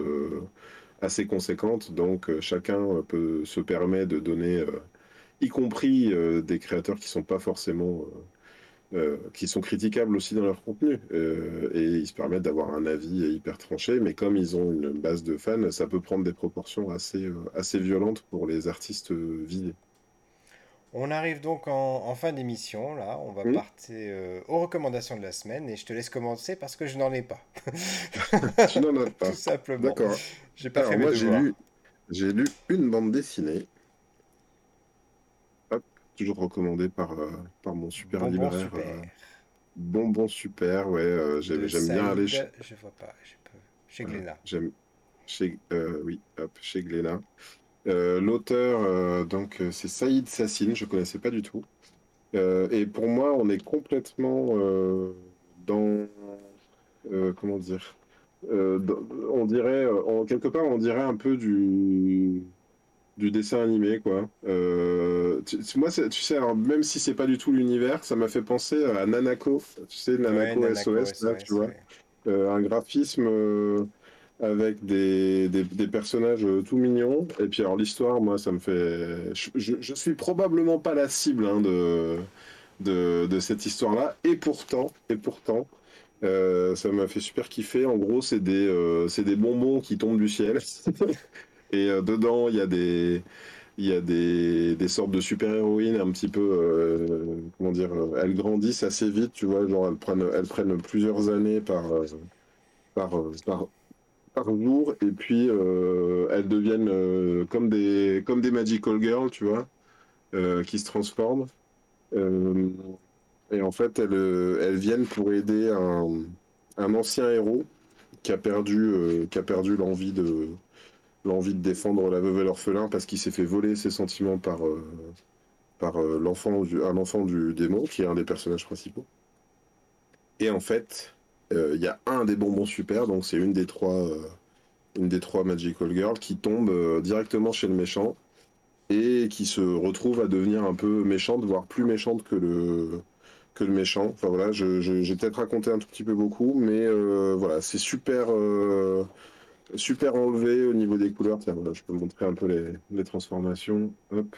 assez conséquente. Donc, chacun peut se permet de donner, y compris des créateurs qui sont pas forcément euh, qui sont critiquables aussi dans leur contenu. Euh, et ils se permettent d'avoir un avis hyper tranché, mais comme ils ont une base de fans, ça peut prendre des proportions assez, euh, assez violentes pour les artistes visés. On arrive donc en, en fin d'émission, là, on va Hmm partir aux recommandations de la semaine et je te laisse commencer parce que je n'en ai pas. tu n'en as Tout pas. simplement. D'accord. J'ai pas fait Alors mes moi j'ai lu, j'ai lu une bande dessinée, toujours recommandée par, euh, par mon super Bonbon libraire. super. euh, Bonbon super, ouais, euh, j'aime bien aller chez, je vois pas, je peux. Chez Glénat. j'aime chez, oui, hop, chez Glénat. L'auteur, donc, c'est Saïd Sassine, je connaissais pas du tout. Et pour moi, on est complètement dans, comment dire, euh, on dirait, en quelque part, on dirait un peu du, du dessin animé, quoi. Euh, tu- moi, tu sais, alors, même si c'est pas du tout l'univers, ça m'a fait penser à Nanako, tu sais, Ouais, Nanako Nanako SOS, là, tu vois. Euh, un graphisme euh, avec des, des, des personnages euh, tout mignons. Et puis alors l'histoire, moi, ça me fait... Je, je, je suis probablement pas la cible hein, de, de, de cette histoire-là. Et pourtant, et pourtant, euh, ça m'a fait super kiffer. En gros, c'est des, euh, c'est des bonbons qui tombent du ciel. Et euh, dedans, il y a des... Il y a des, des sortes de super-héroïnes un petit peu, euh, comment dire, euh, elles grandissent assez vite, tu vois, elles prennent, elles prennent plusieurs années par, par, par, jour, et puis elles deviennent comme des, comme des Magical Girls, tu vois, qui se transforment. Et en fait, elles, elles viennent pour aider un, un ancien héros qui a perdu, qui a perdu l'envie de, l'envie de défendre la veuve et l'orphelin parce qu'il s'est fait voler ses sentiments par, par l'enfant, un enfant du démon, qui est un des personnages principaux. Et en fait, il y a un des bonbons super, donc c'est une des trois, une des trois Magical Girls qui tombe directement chez le méchant et qui se retrouve à devenir un peu méchante, voire plus méchante que le, que le méchant. Enfin voilà, j'ai peut-être raconté un tout petit peu beaucoup, mais euh, voilà, c'est super, euh, super enlevé au niveau des couleurs. Tiens, je peux montrer un peu les, transformations. Hop.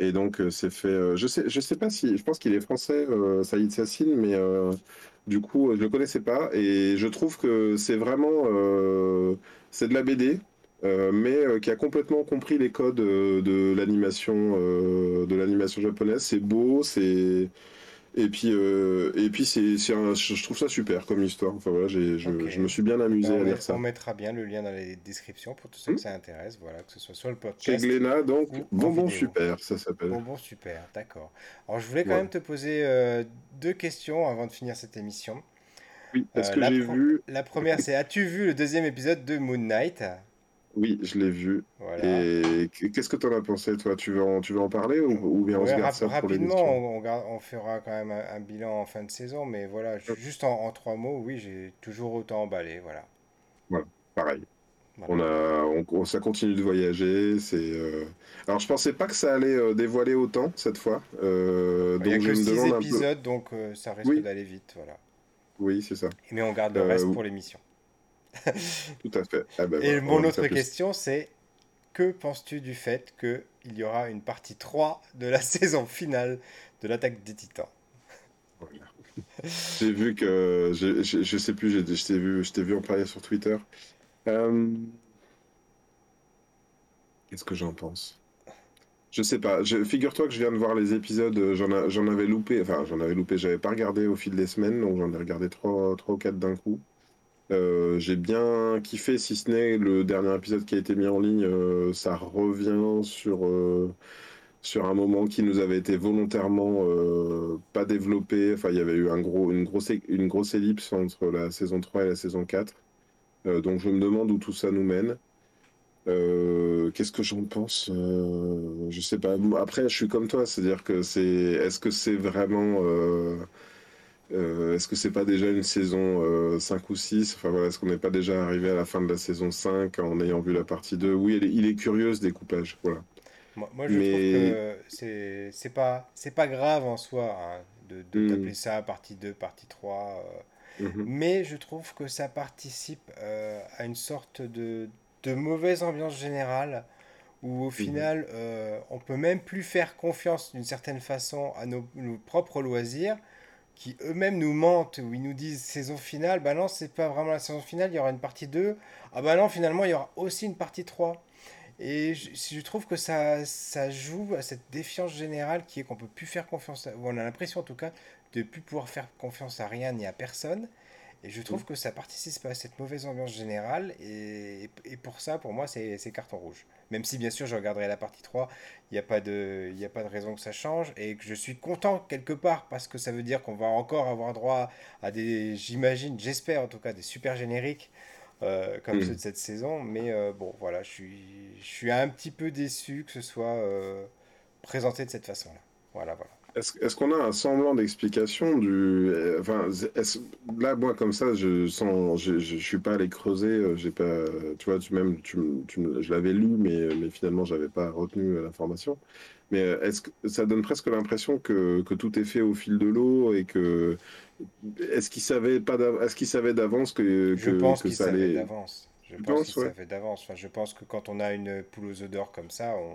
Et donc euh, c'est fait. je sais, je sais pas si, je pense qu'il est français, Saïd Sassine, mais du coup je le connaissais pas et je trouve que c'est vraiment, c'est de la BD. Euh, mais euh, qui a complètement compris les codes euh, de l'animation de l'animation japonaise. C'est beau, c'est et puis et puis c'est je trouve ça super comme histoire. Enfin voilà, je, je, me suis bien amusé à lire ça. On mettra bien le lien dans les descriptions pour tous ceux que hmm. ça intéresse. Voilà, que ce soit sur le podcast. Chez Glénat, donc bonbon super, ça s'appelle. Bonbon super, d'accord. Alors je voulais quand même te poser deux questions avant de finir cette émission. Oui, parce que j'ai vu. La première, c'est as-tu vu le deuxième épisode de Moon Knight? Oui, je l'ai vu. Et qu'est-ce que tu en as pensé, toi? Tu veux, en, tu veux en parler ou, bien on se garde ça pour Rapidement, on, on, fera quand même un, bilan en fin de saison, mais voilà, juste en, trois mots, oui, j'ai toujours autant emballé, voilà. Voilà, pareil. On a, on, ça continue de voyager. C'est. Euh, alors, je pensais pas que ça allait euh, dévoiler autant cette fois. Euh, Il y a que six épisodes, donc ça risque d'aller vite, voilà. Oui, c'est ça. Mais on garde le reste pour l'émission. Tout à fait. Ah bah Et mon autre question, c'est que penses-tu du fait qu'il y aura une partie 3 de la saison finale de l'attaque des titans? J'ai vu que. Je, je, sais plus, je t'ai vu, vu en parler sur Twitter. Euh, qu'est-ce que j'en pense? Je sais pas. Figure-toi que je viens de voir les épisodes. J'en avais loupé. Enfin, j'en avais loupé. J'avais pas regardé au fil des semaines, donc j'en ai regardé 3, 3 ou 4 d'un coup. Euh, j'ai bien kiffé, si ce n'est le dernier épisode qui a été mis en ligne, euh, ça revient sur, euh, sur un moment qui nous avait été volontairement pas développé. Enfin, il y avait eu un gros, une, grosse, une grosse ellipse entre la saison 3 et la saison 4. donc je me demande où tout ça nous mène. Qu'est-ce que j'en pense Je sais pas. Après, je suis comme toi, c'est-à-dire que c'est. Est-ce que c'est vraiment euh, est-ce que c'est pas déjà une saison 5 euh, ou 6 Enfin voilà, est-ce qu'on n'est pas déjà arrivé à la fin de la saison 5 en ayant vu la partie 2 Oui, il est curieux ce découpage, voilà. Moi, je trouve que c'est pas grave en soi hein, de, de hmm. ça partie 2, partie 3 euh. mhm. mais je trouve que ça participe à une sorte de, de mauvaise ambiance générale où au mhm. final on peut même plus faire confiance d'une certaine façon à nos, nos propres loisirs qui eux-mêmes nous mentent, où ils nous disent saison finale, bah non, c'est pas vraiment la saison finale, il y aura une partie 2. Ah bah non, finalement, il y aura aussi une partie 3. Et je, trouve que ça, ça joue à cette défiance générale qui est qu'on peut plus faire confiance, à, on a l'impression en tout cas de plus pouvoir faire confiance à rien ni à personne. Et je trouve mm. que ça participe à cette mauvaise ambiance générale. Et, et pour ça, pour moi, c'est carton rouge. Même si, bien sûr, je regarderai la partie 3, il n'y a, pas de, a pas de raison que ça change. Et que je suis content quelque part, parce que ça veut dire qu'on va encore avoir droit à des, j'imagine, j'espère en tout cas, des super génériques. Euh, comme mm. ceux de cette saison, mais euh, bon, voilà, je suis, je suis un petit peu déçu que ce soit euh, présenté de cette façon-là. Voilà, voilà. Est-ce qu'on a un semblant d'explication du. Enfin, là, moi, comme ça, je sens. Je, je, suis pas allé creuser. Euh, j'ai pas. Tu vois, tu, même, tu, tu je l'avais lu, mais, mais finalement, j'avais pas retenu l'information. Mais euh, est-ce que ça donne presque l'impression que, que, tout est fait au fil de l'eau et que. Est-ce qu'il savait pas Est-ce qu'il savait d'avance que, Je pense qu'il savait d'avance. Je pense qu'il savait d'avance. Enfin, je pense que quand on a une poule aux œufs d'or comme ça, on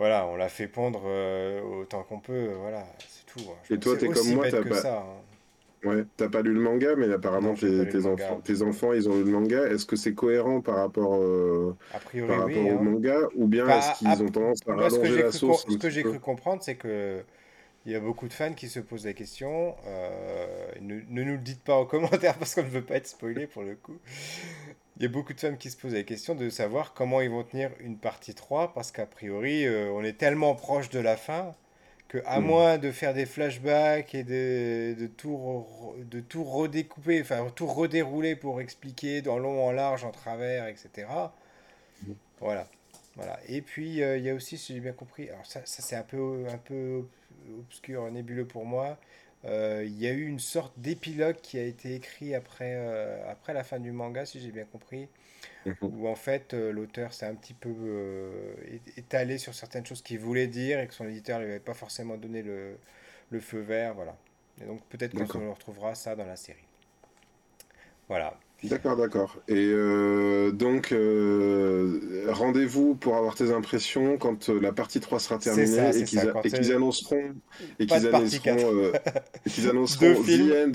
voilà, on l'a fait pondre euh, autant qu'on peut, voilà, c'est tout. Hein. Et toi, t'es comme moi, t'as pas... Hein. Ouais, t'as pas lu le manga, mais apparemment tes, enfants, tes enfants, ils ont lu le manga. Est-ce que c'est cohérent par rapport, euh, par rapport au hein. manga, ou bien est-ce qu'ils ont tendance à rallonger la source Ce que j'ai cru comprendre, c'est que il y a beaucoup de fans qui se posent la question. Euh, ne, ne, nous le dites pas en commentaire parce qu'on ne veut pas être spoilé pour le coup il y a beaucoup de femmes qui se posent la question de savoir comment ils vont tenir une partie 3 parce qu'a priori, euh, on est tellement proche de la fin que à Mm. moins de faire des flashbacks et de, de tout, de tout redécouper, enfin tout redérouler pour expliquer en long, en large, en travers, etc. Voilà. Voilà. Et puis euh, il y a aussi, si j'ai bien compris, alors ça, ça c'est un peu, un peu obscur, nébuleux pour moi. Euh, Il y a eu une sorte d'épilogue qui a été écrit après, euh, après la fin du manga, si j'ai bien compris, Mhm. où en fait euh, l'auteur s'est un petit peu étalé sur certaines choses qu'il voulait dire et que son éditeur ne lui avait pas forcément donné le, le feu vert, voilà. Et donc peut-être qu'on retrouvera ça dans la série. Voilà. D'accord, d'accord. Et euh, donc, euh, rendez-vous pour avoir tes impressions quand euh, la partie 3 sera terminée ça, et qu'ils euh, annonceront, et qu'ils de annonceront, 4. euh, et annonceront The. End.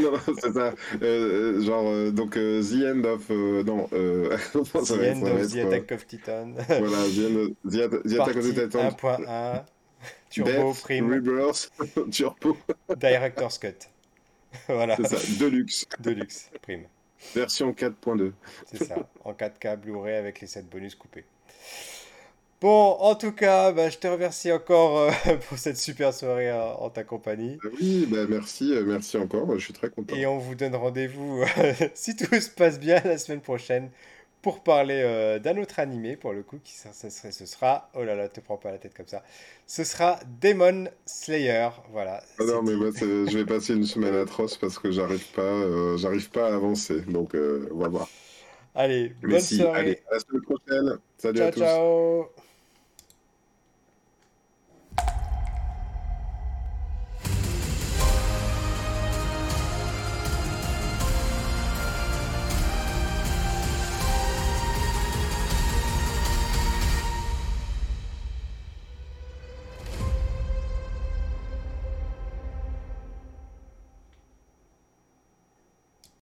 non, c'est ça. Euh, genre, euh, donc, The End of. non, The ça End va of the être, euh, Attack of Titan. voilà, The End, The, Atta- The Attack of the Titans. 1.1. Turbo Death, Prime Rebirth, Turbo, Director's Cut. Voilà. c'est ça, Deluxe, Deluxe Prime. Version 4.2. C'est ça. En 4K Blu-ray avec les 7 bonus coupés. Bon, en tout cas, bah, je te remercie encore euh, pour cette super soirée en, en ta compagnie. Ah Oui, bah merci, euh, merci encore, moi, je suis très content. Et on vous donne rendez-vous, si tout se passe bien, la semaine prochaine pour parler euh, d'un autre animé, pour le coup, qui ça, ça serait, ce sera, oh là là, te prends pas la tête comme ça, ce sera Demon Slayer, voilà. Ah non, mais moi, je vais passer une semaine atroce parce que j'arrive pas, euh, j'arrive pas à avancer. Donc, euh, on va voir. Allez, Mais bonne si, soirée, allez, à la semaine prochaine. Salut à ciao tous. ciao